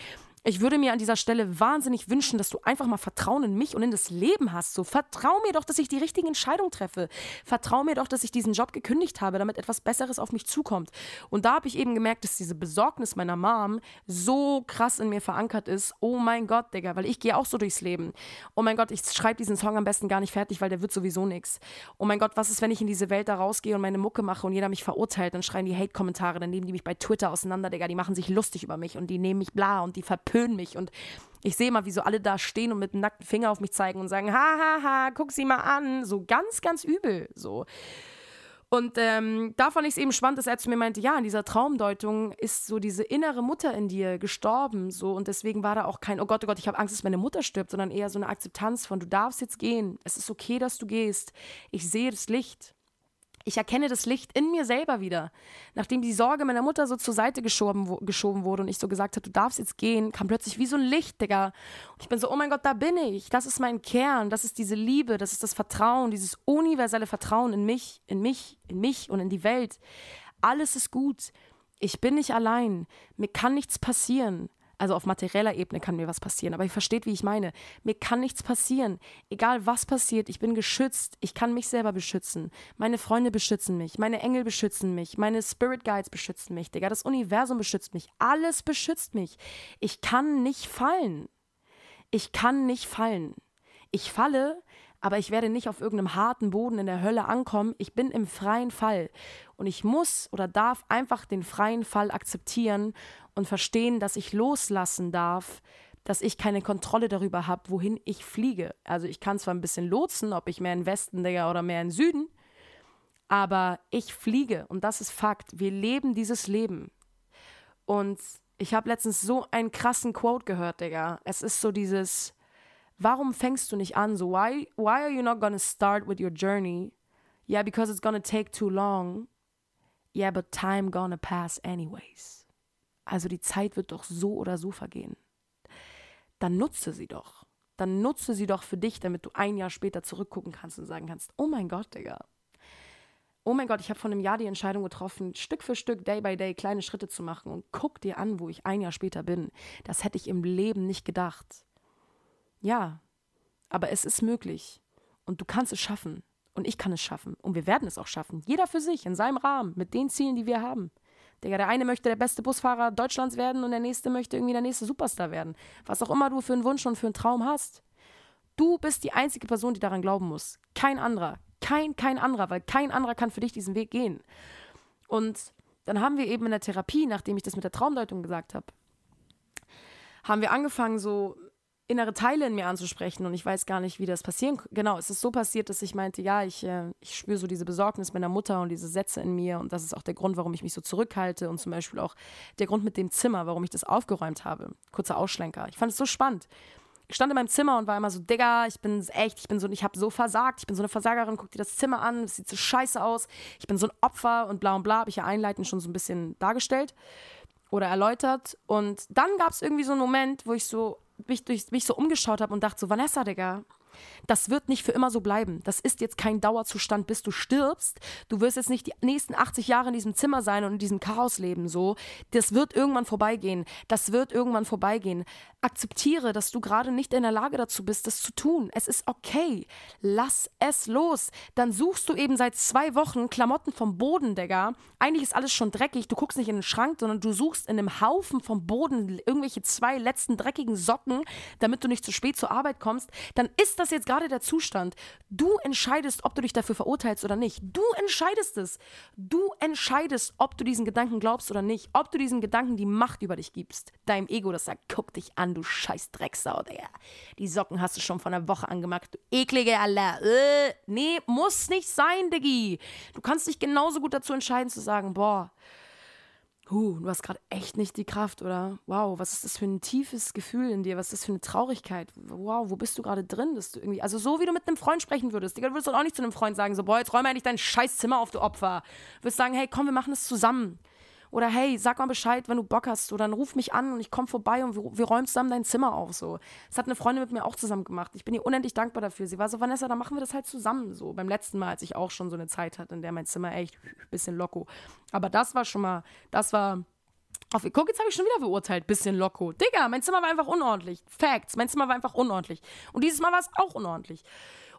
ich würde mir an dieser Stelle wahnsinnig wünschen, dass du einfach mal Vertrauen in mich und in das Leben hast. So, vertrau mir doch, dass ich die richtige Entscheidung treffe. Vertrau mir doch, dass ich diesen Job gekündigt habe, damit etwas Besseres auf mich zukommt. Und da habe ich eben gemerkt, dass diese Besorgnis meiner Mom so krass in mir verankert ist. Oh mein Gott, Digga, weil ich gehe auch so durchs Leben. Oh mein Gott, ich schreibe diesen Song am besten gar nicht fertig, weil der wird sowieso nichts. Oh mein Gott, was ist, wenn ich in diese Welt da rausgehe und meine Mucke mache und jeder mich verurteilt? Dann schreien die Hate-Kommentare, dann nehmen die mich bei Twitter auseinander, Digga. Die machen sich lustig über mich und die nehmen mich bla und die verpönen verpönen mich. Und ich sehe mal, wie so alle da stehen und mit einem nackten Finger auf mich zeigen und sagen, ha, ha, ha, guck sie mal an. So ganz, ganz übel. So. Und ähm, da fand ich es eben spannend, dass er zu mir meinte, ja, in dieser Traumdeutung ist so diese innere Mutter in dir gestorben, so und deswegen war da auch kein, oh Gott, oh Gott, ich habe Angst, dass meine Mutter stirbt, sondern eher so eine Akzeptanz von, du darfst jetzt gehen, es ist okay, dass du gehst, ich sehe das Licht. Ich erkenne das Licht in mir selber wieder. Nachdem die Sorge meiner Mutter so zur Seite geschoben, geschoben wurde und ich so gesagt habe, du darfst jetzt gehen, kam plötzlich wie so ein Licht, Digga. Und ich bin so, oh mein Gott, da bin ich. Das ist mein Kern. Das ist diese Liebe. Das ist das Vertrauen, dieses universelle Vertrauen in mich, in mich, in mich und in die Welt. Alles ist gut. Ich bin nicht allein. Mir kann nichts passieren. Also auf materieller Ebene kann mir was passieren, aber ihr versteht, wie ich meine. Mir kann nichts passieren. Egal was passiert, ich bin geschützt. Ich kann mich selber beschützen. Meine Freunde beschützen mich. Meine Engel beschützen mich. Meine Spirit Guides beschützen mich. Digga, das Universum beschützt mich. Alles beschützt mich. Ich kann nicht fallen. Ich kann nicht fallen. Ich falle, aber ich werde nicht auf irgendeinem harten Boden in der Hölle ankommen. Ich bin im freien Fall. Und ich muss oder darf einfach den freien Fall akzeptieren und verstehen, dass ich loslassen darf, dass ich keine Kontrolle darüber habe, wohin ich fliege. Also ich kann zwar ein bisschen lotsen, ob ich mehr in Westen Digga, oder mehr in Süden, aber ich fliege und das ist Fakt. Wir leben dieses Leben. Und ich habe letztens so einen krassen Quote gehört, Digga. Es ist so dieses, warum fängst du nicht an? So, why, why are you not gonna start with your journey? Yeah, because it's gonna take too long. Yeah, but time gonna pass anyways. Also die Zeit wird doch so oder so vergehen. Dann nutze sie doch. Dann nutze sie doch für dich, damit du ein Jahr später zurückgucken kannst und sagen kannst, oh mein Gott, Digga. Oh mein Gott, ich habe vor einem Jahr die Entscheidung getroffen, Stück für Stück, Day by Day kleine Schritte zu machen und guck dir an, wo ich ein Jahr später bin. Das hätte ich im Leben nicht gedacht. Ja, aber es ist möglich und du kannst es schaffen und ich kann es schaffen und wir werden es auch schaffen. Jeder für sich, in seinem Rahmen, mit den Zielen, die wir haben. Digga, der eine möchte der beste Busfahrer Deutschlands werden und der nächste möchte irgendwie der nächste Superstar werden. Was auch immer du für einen Wunsch und für einen Traum hast. Du bist die einzige Person, die daran glauben muss. Kein anderer. Kein, kein anderer, weil kein anderer kann für dich diesen Weg gehen. Und dann haben wir eben in der Therapie, nachdem ich das mit der Traumdeutung gesagt habe, haben wir angefangen, so innere Teile in mir anzusprechen und ich weiß gar nicht, wie das passieren Genau, es ist so passiert, dass ich meinte, ja, ich, äh, ich spüre so diese Besorgnis meiner Mutter und diese Sätze in mir und das ist auch der Grund, warum ich mich so zurückhalte und zum Beispiel auch der Grund mit dem Zimmer, warum ich das aufgeräumt habe. Kurzer Ausschlenker. Ich fand es so spannend. Ich stand in meinem Zimmer und war immer so, Digga, ich bin echt, ich bin so, ich habe so versagt, ich bin so eine Versagerin, guck dir das Zimmer an, es sieht so scheiße aus, ich bin so ein Opfer und bla und bla, habe ich ja einleitend schon so ein bisschen dargestellt oder erläutert. Und dann gab es irgendwie so einen Moment, wo ich so mich, durch, mich so umgeschaut habe und dachte so, Vanessa, Digga, das wird nicht für immer so bleiben. Das ist jetzt kein Dauerzustand, bis du stirbst. Du wirst jetzt nicht die nächsten 80 Jahre in diesem Zimmer sein und in diesem Chaos leben. So, das wird irgendwann vorbeigehen. Das wird irgendwann vorbeigehen. Akzeptiere, dass du gerade nicht in der Lage dazu bist, das zu tun. Es ist okay. Lass es los. Dann suchst du eben seit zwei Wochen Klamotten vom Boden, Digga. Eigentlich ist alles schon dreckig. Du guckst nicht in den Schrank, sondern du suchst in einem Haufen vom Boden irgendwelche zwei letzten dreckigen Socken, damit du nicht zu spät zur Arbeit kommst. Dann ist das jetzt gerade der Zustand. Du entscheidest, ob du dich dafür verurteilst oder nicht. Du entscheidest es. Du entscheidest, ob du diesen Gedanken glaubst oder nicht. Ob du diesen Gedanken die Macht über dich gibst. Deinem Ego, das sagt, guck dich an, du scheiß Drecksau, Digga. Die Socken hast du schon vor einer Woche angemacht, du eklige Allah. Äh, nee, muss nicht sein, Diggi. Du kannst dich genauso gut dazu entscheiden zu sagen, boah, huh, du hast gerade echt nicht die Kraft oder wow, was ist das für ein tiefes Gefühl in dir, was ist das für eine Traurigkeit, wow, wo bist du gerade drin, dass du irgendwie, also so wie du mit einem Freund sprechen würdest, du würdest doch auch nicht zu einem Freund sagen, so, boah, jetzt räum eigentlich dein scheiß Zimmer auf, du Opfer. Du würdest sagen, hey, komm, wir machen das zusammen. Oder hey, sag mal Bescheid, wenn du Bock hast. Oder dann ruf mich an und ich komme vorbei und wir, wir, räumen zusammen dein Zimmer auf. So. Das hat eine Freundin mit mir auch zusammen gemacht. Ich bin ihr unendlich dankbar dafür. Sie war so, Vanessa, dann machen wir das halt zusammen. So beim letzten Mal, als ich auch schon so eine Zeit hatte, in der mein Zimmer echt ein bisschen loco. Aber das war schon mal, das war. Auf, guck, jetzt habe ich schon wieder beurteilt. Bisschen loco. Digga, mein Zimmer war einfach unordentlich. Facts. Mein Zimmer war einfach unordentlich. Und dieses Mal war es auch unordentlich.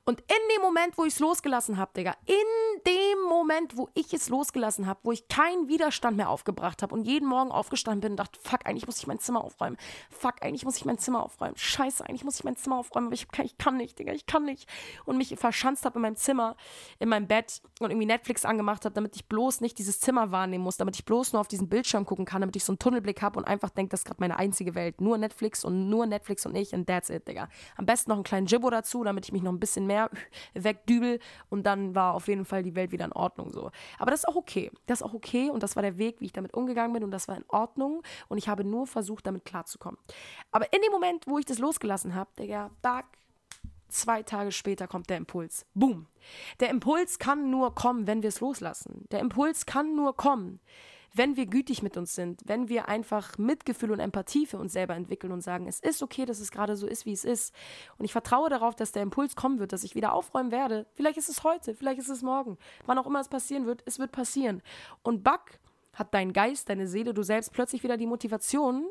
Und in dem Moment, wo ich es losgelassen habe, Digga, in dem Moment, wo ich es losgelassen habe, wo ich keinen Widerstand mehr aufgebracht habe und jeden Morgen aufgestanden bin und dachte, fuck, eigentlich muss ich mein Zimmer aufräumen. Fuck, eigentlich muss ich mein Zimmer aufräumen. Scheiße, eigentlich muss ich mein Zimmer aufräumen, aber ich kann, ich kann nicht, Digga, ich kann nicht. Und mich verschanzt habe in meinem Zimmer, in meinem Bett und irgendwie Netflix angemacht habe, damit ich bloß nicht dieses Zimmer wahrnehmen muss, damit ich bloß nur auf diesen Bildschirm gucken kann, damit ich so einen Tunnelblick habe und einfach denke, das ist gerade meine einzige Welt. Nur Netflix und nur Netflix und ich und that's it, Digga. Am besten noch einen kleinen Jibbo dazu, damit ich mich noch ein bisschen mehr wegdübel und dann war auf jeden Fall die Welt wieder in Ordnung so. Aber das ist auch okay. Das ist auch okay und das war der Weg, wie ich damit umgegangen bin und das war in Ordnung und ich habe nur versucht, damit klarzukommen. Aber in dem Moment, wo ich das losgelassen habe, Digga, back, Zwei Tage später kommt der Impuls. Boom. Der Impuls kann nur kommen, wenn wir es loslassen. Der Impuls kann nur kommen, wenn wir gütig mit uns sind, wenn wir einfach Mitgefühl und Empathie für uns selber entwickeln und sagen, es ist okay, dass es gerade so ist, wie es ist. Und ich vertraue darauf, dass der Impuls kommen wird, dass ich wieder aufräumen werde. Vielleicht ist es heute, vielleicht ist es morgen. Wann auch immer es passieren wird, es wird passieren. Und Buck hat dein Geist, deine Seele, du selbst plötzlich wieder die Motivation,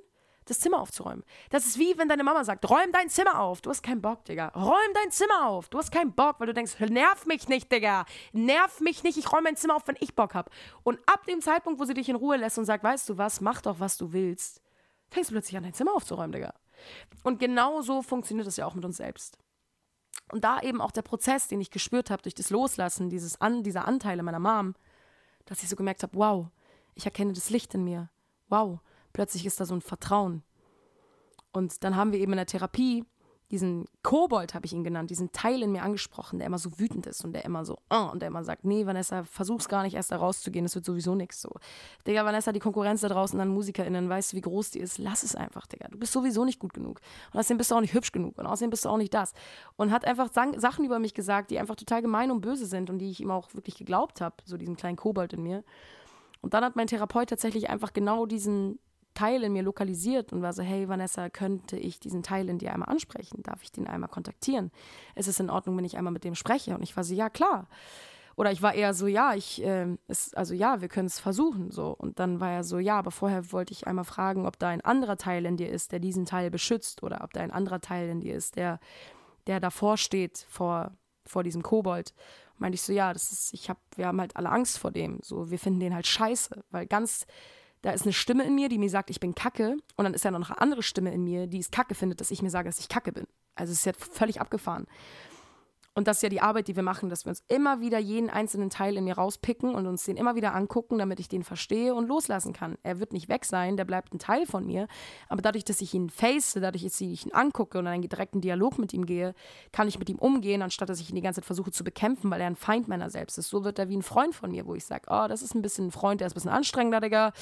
das Zimmer aufzuräumen. Das ist wie wenn deine Mama sagt, räum dein Zimmer auf. Du hast keinen Bock, Digga. Räum dein Zimmer auf. Du hast keinen Bock, weil du denkst, nerv mich nicht, Digga. Nerv mich nicht, ich räume mein Zimmer auf, wenn ich Bock habe. Und ab dem Zeitpunkt, wo sie dich in Ruhe lässt und sagt, weißt du was, mach doch, was du willst, fängst du plötzlich an, dein Zimmer aufzuräumen, Digga. Und genau so funktioniert das ja auch mit uns selbst. Und da eben auch der Prozess, den ich gespürt habe durch das Loslassen dieses an, dieser Anteile meiner Mom, dass ich so gemerkt habe, wow, ich erkenne das Licht in mir. Wow, plötzlich ist da so ein Vertrauen. Und dann haben wir eben in der Therapie diesen Kobold, habe ich ihn genannt, diesen Teil in mir angesprochen, der immer so wütend ist und der immer so, oh, und der immer sagt, nee, Vanessa, versuch's gar nicht erst da rauszugehen, das wird sowieso nichts so. Digga, Vanessa, die Konkurrenz da draußen an MusikerInnen, weißt du, wie groß die ist? Lass es einfach, Digga. Du bist sowieso nicht gut genug. Und außerdem bist du auch nicht hübsch genug und außerdem bist du auch nicht das. Und hat einfach Sachen über mich gesagt, die einfach total gemein und böse sind und die ich ihm auch wirklich geglaubt habe, so diesem kleinen Kobold in mir. Und dann hat mein Therapeut tatsächlich einfach genau diesen Teil in mir lokalisiert und war so, hey Vanessa, könnte ich diesen Teil in dir einmal ansprechen? Darf ich den einmal kontaktieren? Ist es in Ordnung, wenn ich einmal mit dem spreche? Und ich war so, ja klar. Oder ich war eher so, ja, ich, äh, ist, also ja, wir können es versuchen, so. Und dann war er so, ja, aber vorher wollte ich einmal fragen, ob da ein anderer Teil in dir ist, der diesen Teil beschützt, oder ob da ein anderer Teil in dir ist, der, der davor steht, vor, vor diesem Kobold. Meinte ich so, ja, das ist, ich hab, wir haben halt alle Angst vor dem. So, wir finden den halt scheiße, weil ganz, da ist eine Stimme in mir, die mir sagt, ich bin Kacke. Und dann ist ja noch eine andere Stimme in mir, die es Kacke findet, dass ich mir sage, dass ich Kacke bin. Also es ist ja völlig abgefahren. Und das ist ja die Arbeit, die wir machen, dass wir uns immer wieder jeden einzelnen Teil in mir rauspicken und uns den immer wieder angucken, damit ich den verstehe und loslassen kann. Er wird nicht weg sein, der bleibt ein Teil von mir. Aber dadurch, dass ich ihn face, dadurch, dass ich ihn angucke und einen direkten Dialog mit ihm gehe, kann ich mit ihm umgehen, anstatt dass ich ihn die ganze Zeit versuche zu bekämpfen, weil er ein Feind meiner selbst ist. So wird er wie ein Freund von mir, wo ich sage, oh, das ist ein bisschen ein Freund, der ist ein bisschen anstrengender, Digga.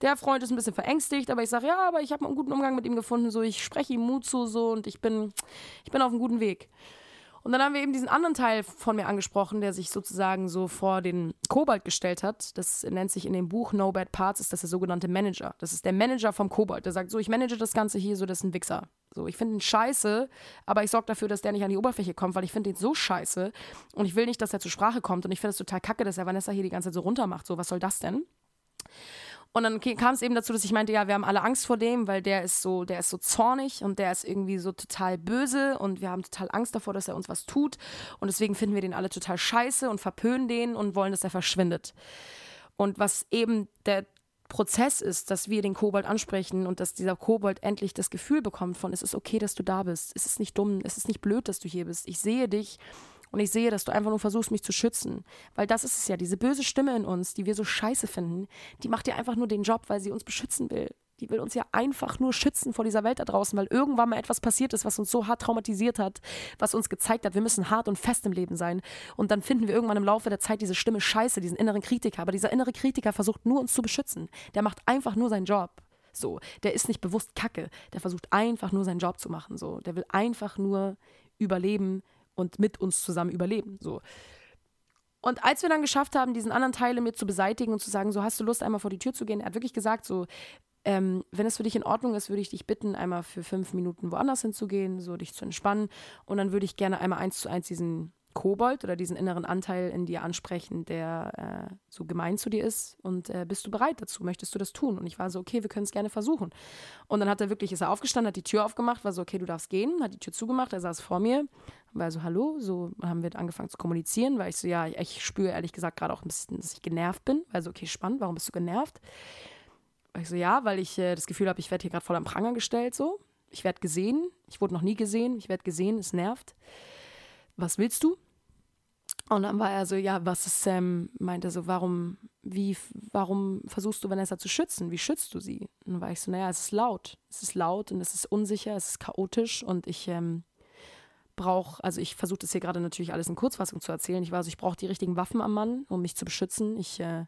Der Freund ist ein bisschen verängstigt, aber ich sage, ja, aber ich habe einen guten Umgang mit ihm gefunden, so ich spreche ihm Mut zu, so und ich bin, ich bin auf einem guten Weg. Und dann haben wir eben diesen anderen Teil von mir angesprochen, der sich sozusagen so vor den Kobold gestellt hat. Das nennt sich in dem Buch No Bad Parts, ist das der sogenannte Manager. Das ist der Manager vom Kobold. Der sagt so, ich manage das Ganze hier, so das ist ein Wichser. So, ich finde ihn scheiße, aber ich sorge dafür, dass der nicht an die Oberfläche kommt, weil ich finde ihn so scheiße und ich will nicht, dass er zur Sprache kommt und ich finde es total kacke, dass er Vanessa hier die ganze Zeit so runtermacht. So, was soll das denn? Und dann kam es eben dazu, dass ich meinte, ja, wir haben alle Angst vor dem, weil der ist so, der ist so zornig und der ist irgendwie so total böse und wir haben total Angst davor, dass er uns was tut. Und deswegen finden wir den alle total scheiße und verpönen den und wollen, dass er verschwindet. Und was eben der Prozess ist, dass wir den Kobold ansprechen und dass dieser Kobold endlich das Gefühl bekommt von, es ist okay, dass du da bist. Es ist nicht dumm, es ist nicht blöd, dass du hier bist. Ich sehe dich und ich sehe, dass du einfach nur versuchst, mich zu schützen. Weil das ist es ja, diese böse Stimme in uns, die wir so scheiße finden, die macht ja einfach nur den Job, weil sie uns beschützen will. Die will uns ja einfach nur schützen vor dieser Welt da draußen, weil irgendwann mal etwas passiert ist, was uns so hart traumatisiert hat, was uns gezeigt hat, wir müssen hart und fest im Leben sein. Und dann finden wir irgendwann im Laufe der Zeit diese Stimme scheiße, diesen inneren Kritiker. Aber dieser innere Kritiker versucht nur uns zu beschützen. Der macht einfach nur seinen Job. So, der ist nicht bewusst Kacke. Der versucht einfach nur seinen Job zu machen. So, der will einfach nur überleben, und mit uns zusammen überleben. So. Und als wir dann geschafft haben, diesen anderen Teil mir zu beseitigen und zu sagen, so hast du Lust, einmal vor die Tür zu gehen, er hat wirklich gesagt, so, ähm, wenn es für dich in Ordnung ist, würde ich dich bitten, einmal für fünf Minuten woanders hinzugehen, so dich zu entspannen. Und dann würde ich gerne einmal eins zu eins diesen Kobold oder diesen inneren Anteil in dir ansprechen, der äh, so gemein zu dir ist. Und äh, bist du bereit dazu? Möchtest du das tun? Und ich war so, okay, wir können es gerne versuchen. Und dann hat er wirklich, ist er aufgestanden, hat die Tür aufgemacht, war so, okay, du darfst gehen, hat die Tür zugemacht, er saß vor mir, war so, hallo, so haben wir angefangen zu kommunizieren, weil ich so, ja, ich spüre ehrlich gesagt gerade auch ein bisschen, dass ich genervt bin. Also, okay, spannend, warum bist du genervt? Ich so, ja, weil ich äh, das Gefühl habe, ich werde hier gerade voll am Pranger gestellt, so. Ich werde gesehen, ich wurde noch nie gesehen, ich werde gesehen, es nervt. Was willst du? Und dann war er so, ja, was ist Sam? Meinte so, warum, wie, warum versuchst du Vanessa zu schützen? Wie schützt du sie? Und dann war ich so, naja, es ist laut. Es ist laut und es ist unsicher, es ist chaotisch und ich ähm, brauche, also ich versuche das hier gerade natürlich alles in Kurzfassung zu erzählen. Ich war so, ich brauche die richtigen Waffen am Mann, um mich zu beschützen. Ich äh,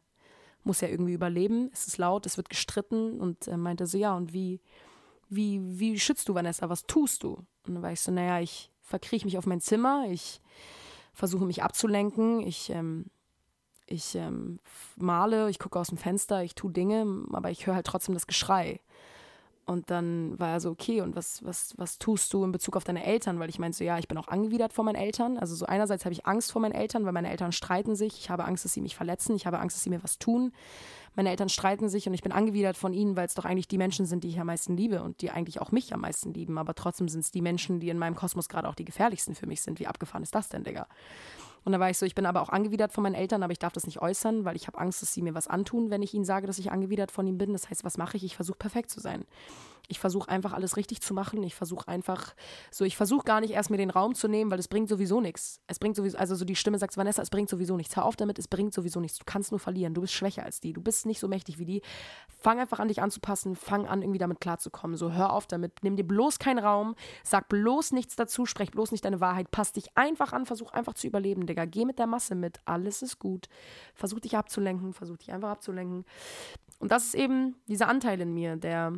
muss ja irgendwie überleben. Es ist laut, es wird gestritten und er meinte so, ja, und wie, wie, wie schützt du Vanessa? Was tust du? Und dann war ich so, naja, ich verkrieche mich auf mein Zimmer, ich versuche mich abzulenken. Ich, ähm, ich ähm, male, ich gucke aus dem Fenster, ich tue Dinge, aber ich höre halt trotzdem das Geschrei. Und dann war er so, okay, und was, was, was tust du in Bezug auf deine Eltern? Weil ich meinte so, ja, ich bin auch angewidert vor meinen Eltern. Also so einerseits habe ich Angst vor meinen Eltern, weil meine Eltern streiten sich. Ich habe Angst, dass sie mich verletzen. Ich habe Angst, dass sie mir was tun. Meine Eltern streiten sich und ich bin angewidert von ihnen, weil es doch eigentlich die Menschen sind, die ich am meisten liebe und die eigentlich auch mich am meisten lieben. Aber trotzdem sind es die Menschen, die in meinem Kosmos gerade auch die gefährlichsten für mich sind. Wie abgefahren ist das denn, Digga? Und da war ich so, ich bin aber auch angewidert von meinen Eltern, aber ich darf das nicht äußern, weil ich habe Angst, dass sie mir was antun, wenn ich ihnen sage, dass ich angewidert von ihnen bin. Das heißt, was mache ich? Ich versuche perfekt zu sein. Ich versuche einfach alles richtig zu machen. Ich versuche einfach so, ich versuche gar nicht erst mir den Raum zu nehmen, weil es bringt sowieso nichts. Es bringt sowieso, also so die Stimme sagt, Vanessa, es bringt sowieso nichts. Hör auf damit, es bringt sowieso nichts. Du kannst nur verlieren. Du bist schwächer als die. Du bist nicht so mächtig wie die. Fang einfach an, dich anzupassen. Fang an, irgendwie damit klarzukommen. So, hör auf damit. Nimm dir bloß keinen Raum. Sag bloß nichts dazu. Sprech bloß nicht deine Wahrheit. Pass dich einfach an. Versuch einfach zu überleben, Digga. Geh mit der Masse mit. Alles ist gut. Versuch dich abzulenken. Versuch dich einfach abzulenken. Und das ist eben dieser Anteil in mir, der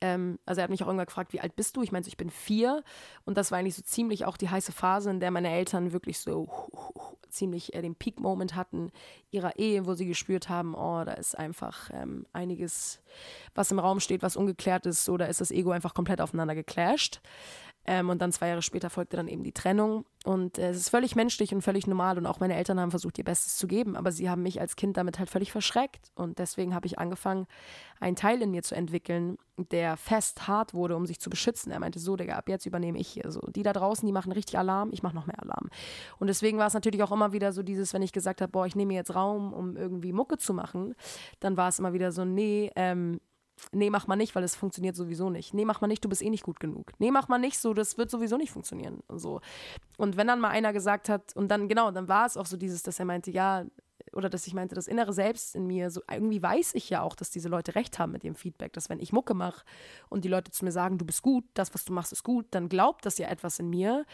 ähm, also er hat mich auch irgendwann gefragt, wie alt bist du? Ich meinte, ich bin vier. Und das war eigentlich so ziemlich auch die heiße Phase, in der meine Eltern wirklich so ziemlich äh, den Peak-Moment hatten ihrer Ehe, wo sie gespürt haben, oh, da ist einfach ähm, einiges, was im Raum steht, was ungeklärt ist, oder ist das Ego einfach komplett aufeinander geclasht. Ähm, und dann zwei Jahre später folgte dann eben die Trennung. Und äh, es ist völlig menschlich und völlig normal. Und auch meine Eltern haben versucht, ihr Bestes zu geben. Aber sie haben mich als Kind damit halt völlig verschreckt. Und deswegen habe ich angefangen, einen Teil in mir zu entwickeln, der fest hart wurde, um sich zu beschützen. Er meinte so, Digga, ab jetzt übernehme ich hier. So, die da draußen, die machen richtig Alarm, ich mache noch mehr Alarm. Und deswegen war es natürlich auch immer wieder so dieses, wenn ich gesagt habe, boah, ich nehme jetzt Raum, um irgendwie Mucke zu machen, dann war es immer wieder so, nee, ähm, nee, mach mal nicht, weil es funktioniert sowieso nicht. Nee, mach mal nicht, du bist eh nicht gut genug. Nee, mach mal nicht so, das wird sowieso nicht funktionieren. Und so. Und wenn dann mal einer gesagt hat, und dann, genau, dann war es auch so dieses, dass er meinte, ja, oder dass ich meinte, das innere Selbst in mir, so irgendwie weiß ich ja auch, dass diese Leute recht haben mit ihrem Feedback, dass wenn ich Mucke mache und die Leute zu mir sagen, du bist gut, das, was du machst, ist gut, dann glaubt das ja etwas in mir,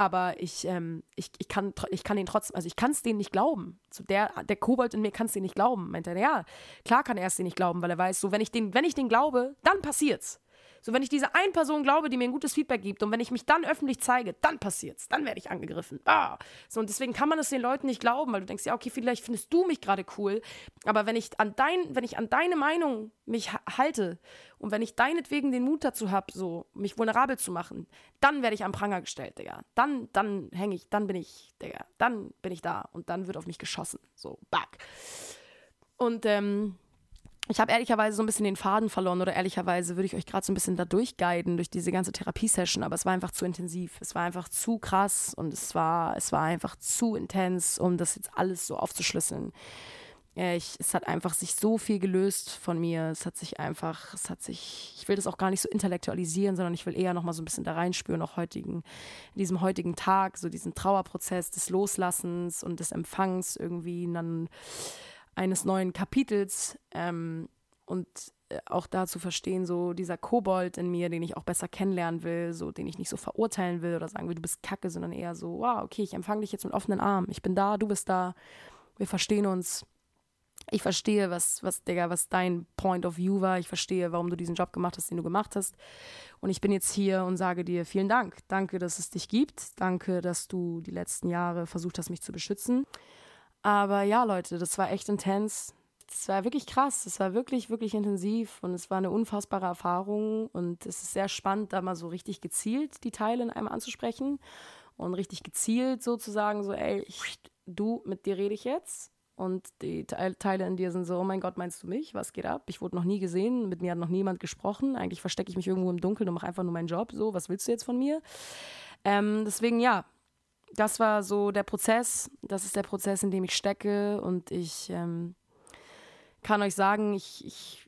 aber ich, ähm, ich, ich, kann, ich kann ihn trotzdem, also ich kann es denen nicht glauben. So der, der Kobold in mir kann es denen nicht glauben. Meint er, ja, klar kann er es denen nicht glauben, weil er weiß, so wenn ich den, wenn ich den glaube, dann passiert's. So, wenn ich diese eine Person glaube, die mir ein gutes Feedback gibt und wenn ich mich dann öffentlich zeige, dann passiert's. Dann werde ich angegriffen. Ah. So, und deswegen kann man es den Leuten nicht glauben, weil du denkst, ja, okay, vielleicht findest du mich gerade cool, aber wenn ich an dein, wenn ich an deine Meinung mich halte und wenn ich deinetwegen den Mut dazu habe, so mich vulnerabel zu machen, dann werde ich am Pranger gestellt, Digga. Dann, dann hänge ich, dann bin ich, Digga, dann bin ich da und dann wird auf mich geschossen. So, back. Und ähm, ich habe ehrlicherweise so ein bisschen den Faden verloren oder ehrlicherweise würde ich euch gerade so ein bisschen da durchguiden durch diese ganze Therapiesession, aber es war einfach zu intensiv. Es war einfach zu krass und es war, es war einfach zu intens, um das jetzt alles so aufzuschlüsseln. Ich, es hat einfach sich so viel gelöst von mir. Es hat sich einfach, es hat sich, ich will das auch gar nicht so intellektualisieren, sondern ich will eher noch mal so ein bisschen da reinspüren, auch heutigen, in diesem heutigen Tag, so diesen Trauerprozess des Loslassens und des Empfangs irgendwie dann eines neuen Kapitels ähm, und äh, auch da zu verstehen, so dieser Kobold in mir, den ich auch besser kennenlernen will, so den ich nicht so verurteilen will oder sagen will, du bist kacke, sondern eher so, wow, okay, ich empfange dich jetzt mit offenen Armen. Ich bin da, du bist da, wir verstehen uns. Ich verstehe, was, was, Digga, was dein Point of View war. Ich verstehe, warum du diesen Job gemacht hast, den du gemacht hast. Und ich bin jetzt hier und sage dir vielen Dank. Danke, dass es dich gibt. Danke, dass du die letzten Jahre versucht hast, mich zu beschützen. Aber ja, Leute, das war echt intens. Es war wirklich krass. Es war wirklich, wirklich intensiv und es war eine unfassbare Erfahrung. Und es ist sehr spannend, da mal so richtig gezielt die Teile in einem anzusprechen und richtig gezielt sozusagen so, ey, ich, du, mit dir rede ich jetzt. Und die Teile in dir sind so, oh mein Gott, meinst du mich? Was geht ab? Ich wurde noch nie gesehen, mit mir hat noch niemand gesprochen. Eigentlich verstecke ich mich irgendwo im Dunkeln und mache einfach nur meinen Job. So, was willst du jetzt von mir? Ähm, deswegen ja, das war so der Prozess. Das ist der Prozess, in dem ich stecke. Und ich ähm, kann euch sagen, ich, ich,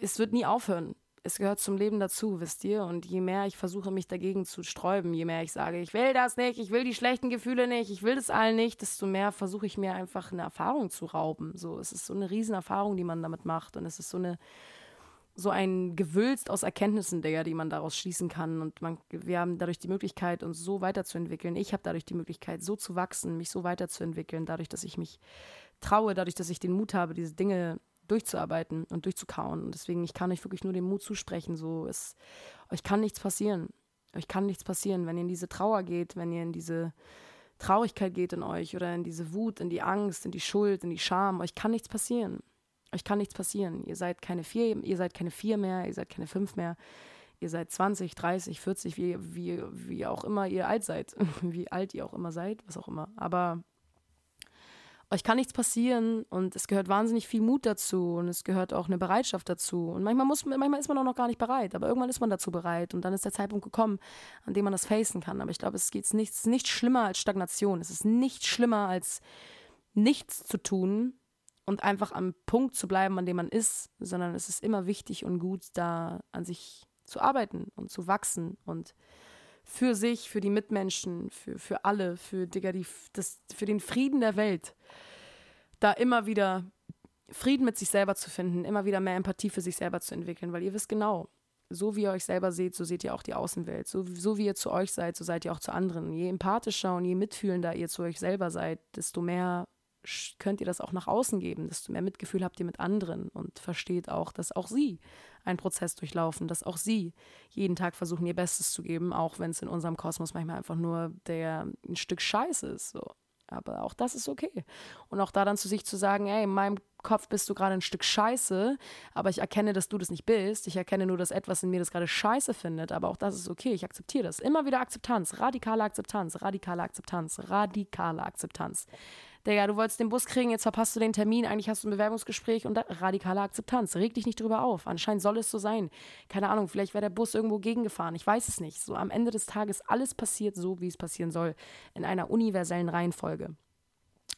es wird nie aufhören. Es gehört zum Leben dazu, wisst ihr? Und je mehr ich versuche, mich dagegen zu sträuben, je mehr ich sage, ich will das nicht, ich will die schlechten Gefühle nicht, ich will das allen nicht, desto mehr versuche ich mir einfach eine Erfahrung zu rauben. So, es ist so eine Riesenerfahrung, die man damit macht. Und es ist so eine so ein Gewülst aus Erkenntnissen, Digga, die man daraus schließen kann. Und man, wir haben dadurch die Möglichkeit, uns so weiterzuentwickeln. Ich habe dadurch die Möglichkeit, so zu wachsen, mich so weiterzuentwickeln, dadurch, dass ich mich traue, dadurch, dass ich den Mut habe, diese Dinge durchzuarbeiten und durchzukauen. Und deswegen, ich kann euch wirklich nur den Mut zusprechen. So, es, euch kann nichts passieren. Euch kann nichts passieren, wenn ihr in diese Trauer geht, wenn ihr in diese Traurigkeit geht in euch oder in diese Wut, in die Angst, in die Schuld, in die Scham. Euch kann nichts passieren. Euch kann nichts passieren. Ihr seid keine vier, ihr seid keine vier mehr, ihr seid keine fünf mehr. Ihr seid 20, 30, 40, wie, wie, wie auch immer ihr alt seid. wie alt ihr auch immer seid, was auch immer. Aber euch kann nichts passieren und es gehört wahnsinnig viel Mut dazu und es gehört auch eine Bereitschaft dazu. Und manchmal, muss, manchmal ist man auch noch gar nicht bereit, aber irgendwann ist man dazu bereit und dann ist der Zeitpunkt gekommen, an dem man das facen kann. Aber ich glaube, es geht nichts, nicht schlimmer als Stagnation. Es ist nicht schlimmer als nichts zu tun und einfach am Punkt zu bleiben, an dem man ist, sondern es ist immer wichtig und gut, da an sich zu arbeiten und zu wachsen und für sich, für die Mitmenschen, für, für alle, für, Digga, die, das, für den Frieden der Welt, da immer wieder Frieden mit sich selber zu finden, immer wieder mehr Empathie für sich selber zu entwickeln, weil ihr wisst genau, so wie ihr euch selber seht, so seht ihr auch die Außenwelt. So, so wie ihr zu euch seid, so seid ihr auch zu anderen. Je empathischer und je mitfühlender ihr zu euch selber seid, desto mehr könnt ihr das auch nach außen geben, desto mehr Mitgefühl habt ihr mit anderen und versteht auch, dass auch sie einen Prozess durchlaufen, dass auch sie jeden Tag versuchen, ihr Bestes zu geben, auch wenn es in unserem Kosmos manchmal einfach nur der ein Stück Scheiße ist. So. Aber auch das ist okay. Und auch da dann zu sich zu sagen, ey, in meinem Kopf bist du gerade ein Stück Scheiße, aber ich erkenne, dass du das nicht bist. Ich erkenne nur, dass etwas in mir das gerade Scheiße findet, aber auch das ist okay. Ich akzeptiere das. Immer wieder Akzeptanz, radikale Akzeptanz, radikale Akzeptanz, radikale Akzeptanz. Digga, du wolltest den Bus kriegen, jetzt verpasst du den Termin, eigentlich hast du ein Bewerbungsgespräch und da, radikale Akzeptanz. Reg dich nicht drüber auf. Anscheinend soll es so sein. Keine Ahnung, vielleicht wäre der Bus irgendwo gegengefahren. Ich weiß es nicht. So am Ende des Tages alles passiert so, wie es passieren soll. In einer universellen Reihenfolge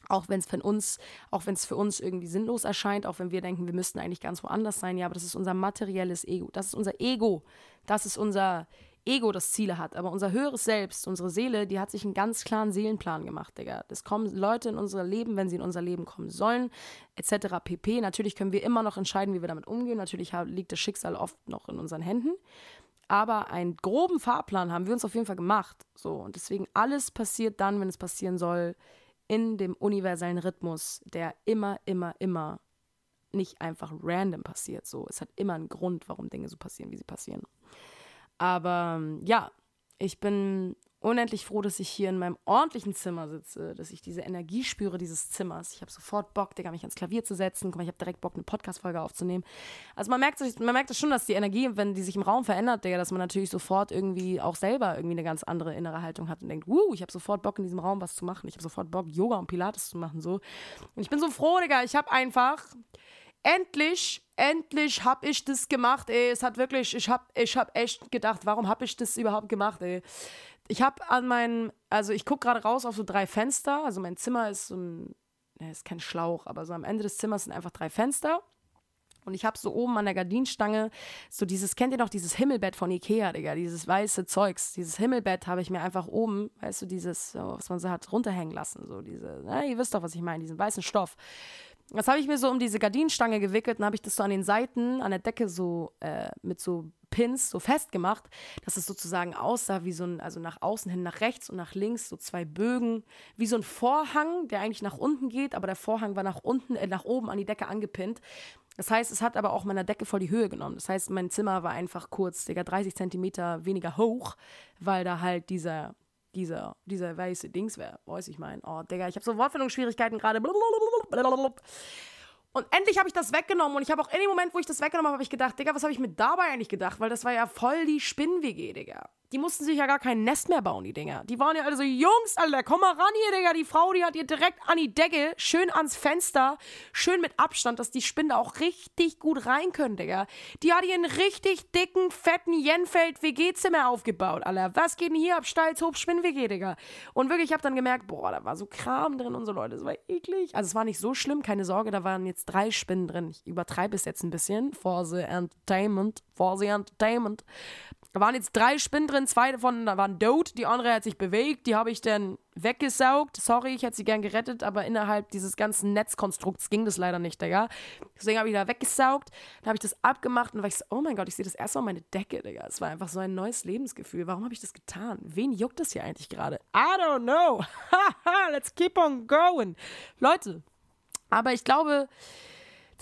auch wenn es für uns, auch wenn es für uns irgendwie sinnlos erscheint, auch wenn wir denken, wir müssten eigentlich ganz woanders sein, ja, aber das ist unser materielles Ego, das ist unser Ego, das ist unser Ego, das Ziele hat, aber unser höheres Selbst, unsere Seele, die hat sich einen ganz klaren Seelenplan gemacht, Digga. Es kommen Leute in unser Leben, wenn sie in unser Leben kommen sollen, etc. pp. Natürlich können wir immer noch entscheiden, wie wir damit umgehen. Natürlich liegt das Schicksal oft noch in unseren Händen. Aber einen groben Fahrplan haben wir uns auf jeden Fall gemacht. So, und deswegen alles passiert dann, wenn es passieren soll, in dem universellen Rhythmus, der immer, immer, immer nicht einfach random passiert. So, es hat immer einen Grund, warum Dinge so passieren, wie sie passieren. Aber ja, ich bin unendlich froh, dass ich hier in meinem ordentlichen Zimmer sitze, dass ich diese Energie spüre dieses Zimmers. Ich habe sofort Bock, Digga, mich ans Klavier zu setzen. Guck mal, ich habe direkt Bock, eine Podcast-Folge aufzunehmen. Also man merkt, man merkt schon, dass die Energie, wenn die sich im Raum verändert, Digga, dass man natürlich sofort irgendwie auch selber irgendwie eine ganz andere innere Haltung hat und denkt, wuh, ich habe sofort Bock, in diesem Raum was zu machen. Ich habe sofort Bock, Yoga und Pilates zu machen, so. Und ich bin so froh, Digga, ich habe einfach endlich, endlich habe ich das gemacht, ey. Es hat wirklich, ich habe ich hab echt gedacht, warum habe ich das überhaupt gemacht, ey. Ich habe an meinen, also ich gucke gerade raus auf so drei Fenster. Also mein Zimmer ist so ein, ist kein Schlauch, aber so am Ende des Zimmers sind einfach drei Fenster. Und ich habe so oben an der Gardinenstange so dieses, kennt ihr noch dieses Himmelbett von Ikea, Digga, dieses weiße Zeugs. Dieses Himmelbett habe ich mir einfach oben, weißt du, dieses, was man so hat, runterhängen lassen. So diese, na, ihr wisst doch, was ich meine, diesen weißen Stoff. Das habe ich mir so um diese Gardinenstange gewickelt und habe ich das so an den Seiten, an der Decke so äh, mit so Pins so festgemacht, dass es sozusagen aussah wie so ein, also nach außen hin, nach rechts und nach links, so zwei Bögen, wie so ein Vorhang, der eigentlich nach unten geht, aber der Vorhang war nach unten, äh, nach oben an die Decke angepinnt. Das heißt, es hat aber auch meiner Decke voll die Höhe genommen. Das heißt, mein Zimmer war einfach kurz, Digga, 30 Zentimeter weniger hoch, weil da halt dieser, dieser, dieser weiße Dings wäre. Weiß ich mein. Oh, Digga, ich habe so Wortfindungsschwierigkeiten gerade. Und endlich habe ich das weggenommen und ich habe auch in dem Moment, wo ich das weggenommen habe, habe ich gedacht, Digga, was habe ich mir dabei eigentlich gedacht? Weil das war ja voll die Spinn-WG, Digga. Die mussten sich ja gar kein Nest mehr bauen, die Dinger. Die waren ja alle so, Jungs, Alter, komm mal ran hier, Digga. Die Frau, die hat ihr direkt an die Decke, schön ans Fenster, schön mit Abstand, dass die Spinnen auch richtig gut rein können, Digga. Die hat ihr einen richtig dicken, fetten Jenfeld-WG-Zimmer aufgebaut, Alter. Was geht denn hier ab? Steilshof Spinn-WG, Digga. Und wirklich, ich habe dann gemerkt, boah, da war so Kram drin und so, Leute. Das war eklig. Also, es war nicht so schlimm, keine Sorge, da waren jetzt drei Spinnen drin. Ich übertreibe es jetzt ein bisschen. For the Entertainment. For the Entertainment. Da waren jetzt drei Spinnen drin, zwei davon waren tot, die andere hat sich bewegt, die habe ich dann weggesaugt. Sorry, ich hätte sie gern gerettet, aber innerhalb dieses ganzen Netzkonstrukts ging das leider nicht, Digga. Deswegen habe ich da weggesaugt, dann habe ich das abgemacht und war ich so, oh mein Gott, ich sehe das erste Mal meine Decke, Digga. Es war einfach so ein neues Lebensgefühl. Warum habe ich das getan? Wen juckt das hier eigentlich gerade? I don't know. Let's keep on going. Leute, aber ich glaube,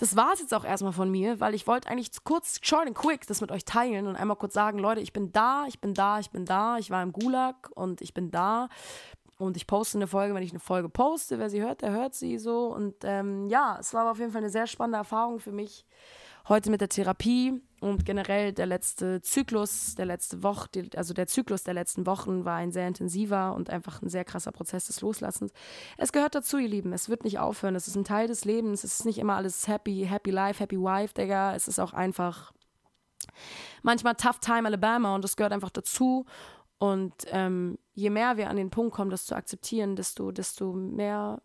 das war es jetzt auch erstmal von mir, weil ich wollte eigentlich kurz, short and quick, das mit euch teilen und einmal kurz sagen, Leute, ich bin da, ich bin da, ich bin da, ich war im Gulag und ich bin da und ich poste eine Folge, wenn ich eine Folge poste. Wer sie hört, der hört sie so. Und ähm, ja, es war auf jeden Fall eine sehr spannende Erfahrung für mich heute mit der Therapie und generell der letzte Zyklus, der letzte Woche, also der Zyklus der letzten Wochen war ein sehr intensiver und einfach ein sehr krasser Prozess des Loslassens. Es gehört dazu, ihr Lieben. Es wird nicht aufhören. Es ist ein Teil des Lebens. Es ist nicht immer alles happy, happy life, happy wife, Digga. Es ist auch einfach manchmal tough time Alabama und das gehört einfach dazu. Und ähm, je mehr wir an den Punkt kommen, das zu akzeptieren, desto, desto mehr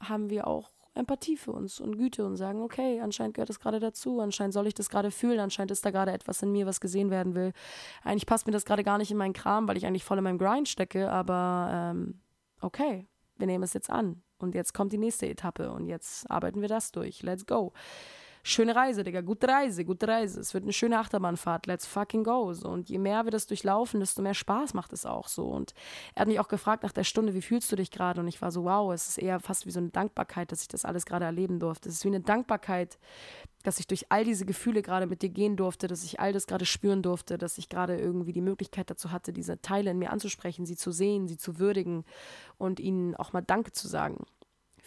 haben wir auch Empathie für uns und Güte und sagen, okay, anscheinend gehört das gerade dazu, anscheinend soll ich das gerade fühlen, anscheinend ist da gerade etwas in mir, was gesehen werden will. Eigentlich passt mir das gerade gar nicht in meinen Kram, weil ich eigentlich voll in meinem Grind stecke, aber ähm, okay, wir nehmen es jetzt an und jetzt kommt die nächste Etappe und jetzt arbeiten wir das durch. Let's go. Schöne Reise, Digga, gute Reise, gute Reise. Es wird eine schöne Achterbahnfahrt, let's fucking go. So. Und je mehr wir das durchlaufen, desto mehr Spaß macht es auch so. Und er hat mich auch gefragt nach der Stunde, wie fühlst du dich gerade? Und ich war so, wow, es ist eher fast wie so eine Dankbarkeit, dass ich das alles gerade erleben durfte. Es ist wie eine Dankbarkeit, dass ich durch all diese Gefühle gerade mit dir gehen durfte, dass ich all das gerade spüren durfte, dass ich gerade irgendwie die Möglichkeit dazu hatte, diese Teile in mir anzusprechen, sie zu sehen, sie zu würdigen und ihnen auch mal Danke zu sagen.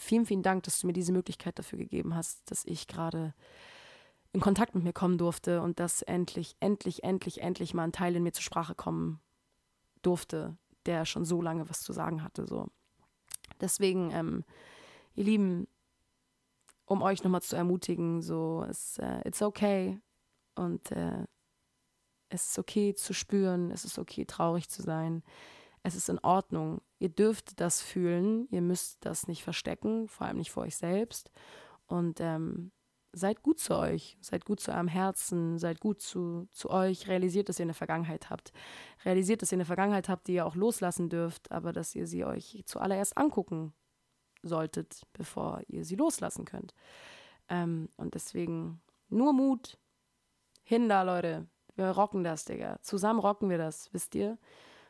Vielen, vielen Dank, dass du mir diese Möglichkeit dafür gegeben hast, dass ich gerade in Kontakt mit mir kommen durfte und dass endlich, endlich, endlich, endlich mal ein Teil in mir zur Sprache kommen durfte, der schon so lange was zu sagen hatte. So. Deswegen, ähm, ihr Lieben, um euch nochmal zu ermutigen, so, es, uh, it's okay und uh, es ist okay zu spüren, es ist okay traurig zu sein, es ist in Ordnung. Ihr dürft das fühlen, ihr müsst das nicht verstecken, vor allem nicht vor euch selbst. Und ähm, seid gut zu euch, seid gut zu eurem Herzen, seid gut zu, zu euch, realisiert, dass ihr eine Vergangenheit habt. Realisiert, dass ihr eine Vergangenheit habt, die ihr auch loslassen dürft, aber dass ihr sie euch zuallererst angucken solltet, bevor ihr sie loslassen könnt. Ähm, und deswegen nur Mut. Hin da, Leute. Wir rocken das, Digga. Zusammen rocken wir das, wisst ihr?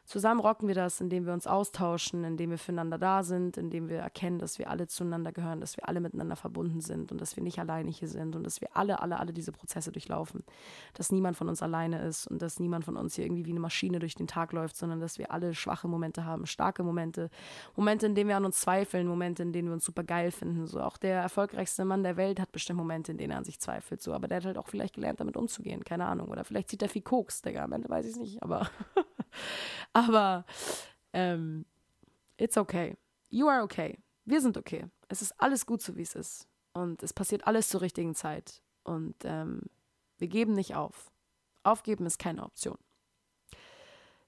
Zusammen rocken wir das, indem wir uns austauschen, indem wir füreinander da sind, indem wir erkennen, dass wir alle zueinander gehören, dass wir alle miteinander verbunden sind und dass wir nicht alleine hier sind und dass wir alle, alle, alle diese Prozesse durchlaufen. Dass niemand von uns alleine ist und dass niemand von uns hier irgendwie wie eine Maschine durch den Tag läuft, sondern dass wir alle schwache Momente haben, starke Momente, Momente, in denen wir an uns zweifeln, Momente, in denen wir uns super geil finden. So auch der erfolgreichste Mann der Welt hat bestimmt Momente, in denen er an sich zweifelt. So, aber der hat halt auch vielleicht gelernt, damit umzugehen, keine Ahnung. Oder vielleicht zieht er viel Koks, Digga. Am Ende weiß ich es nicht, aber Aber ähm, it's okay. You are okay. Wir sind okay. Es ist alles gut so, wie es ist. Und es passiert alles zur richtigen Zeit. Und ähm, wir geben nicht auf. Aufgeben ist keine Option.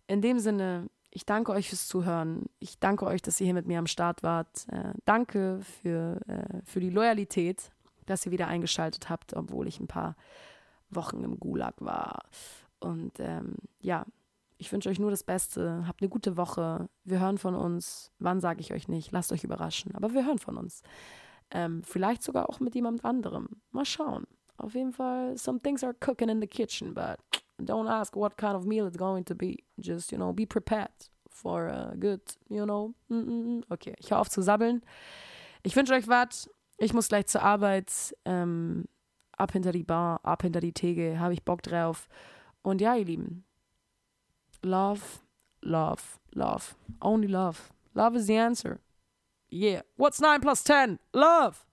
In dem Sinne, ich danke euch fürs Zuhören. Ich danke euch, dass ihr hier mit mir am Start wart. Äh, danke für, äh, für die Loyalität, dass ihr wieder eingeschaltet habt, obwohl ich ein paar Wochen im Gulag war. Und ähm, ja, ich wünsche euch nur das Beste. Habt eine gute Woche. Wir hören von uns. Wann sage ich euch nicht. Lasst euch überraschen. Aber wir hören von uns. Ähm, vielleicht sogar auch mit jemand anderem. Mal schauen. Auf jeden Fall, some things are cooking in the kitchen, but don't ask what kind of meal it's going to be. Just, you know, be prepared for a good, you know. Okay, ich höre auf zu sabbeln. Ich wünsche euch was. Ich muss gleich zur Arbeit. Ähm, ab hinter die Bar, ab hinter die Theke. Habe ich Bock drauf. Und ja, ihr Lieben, love, love, love. Only love. Love is the answer. Yeah. What's 9 plus 10? Love.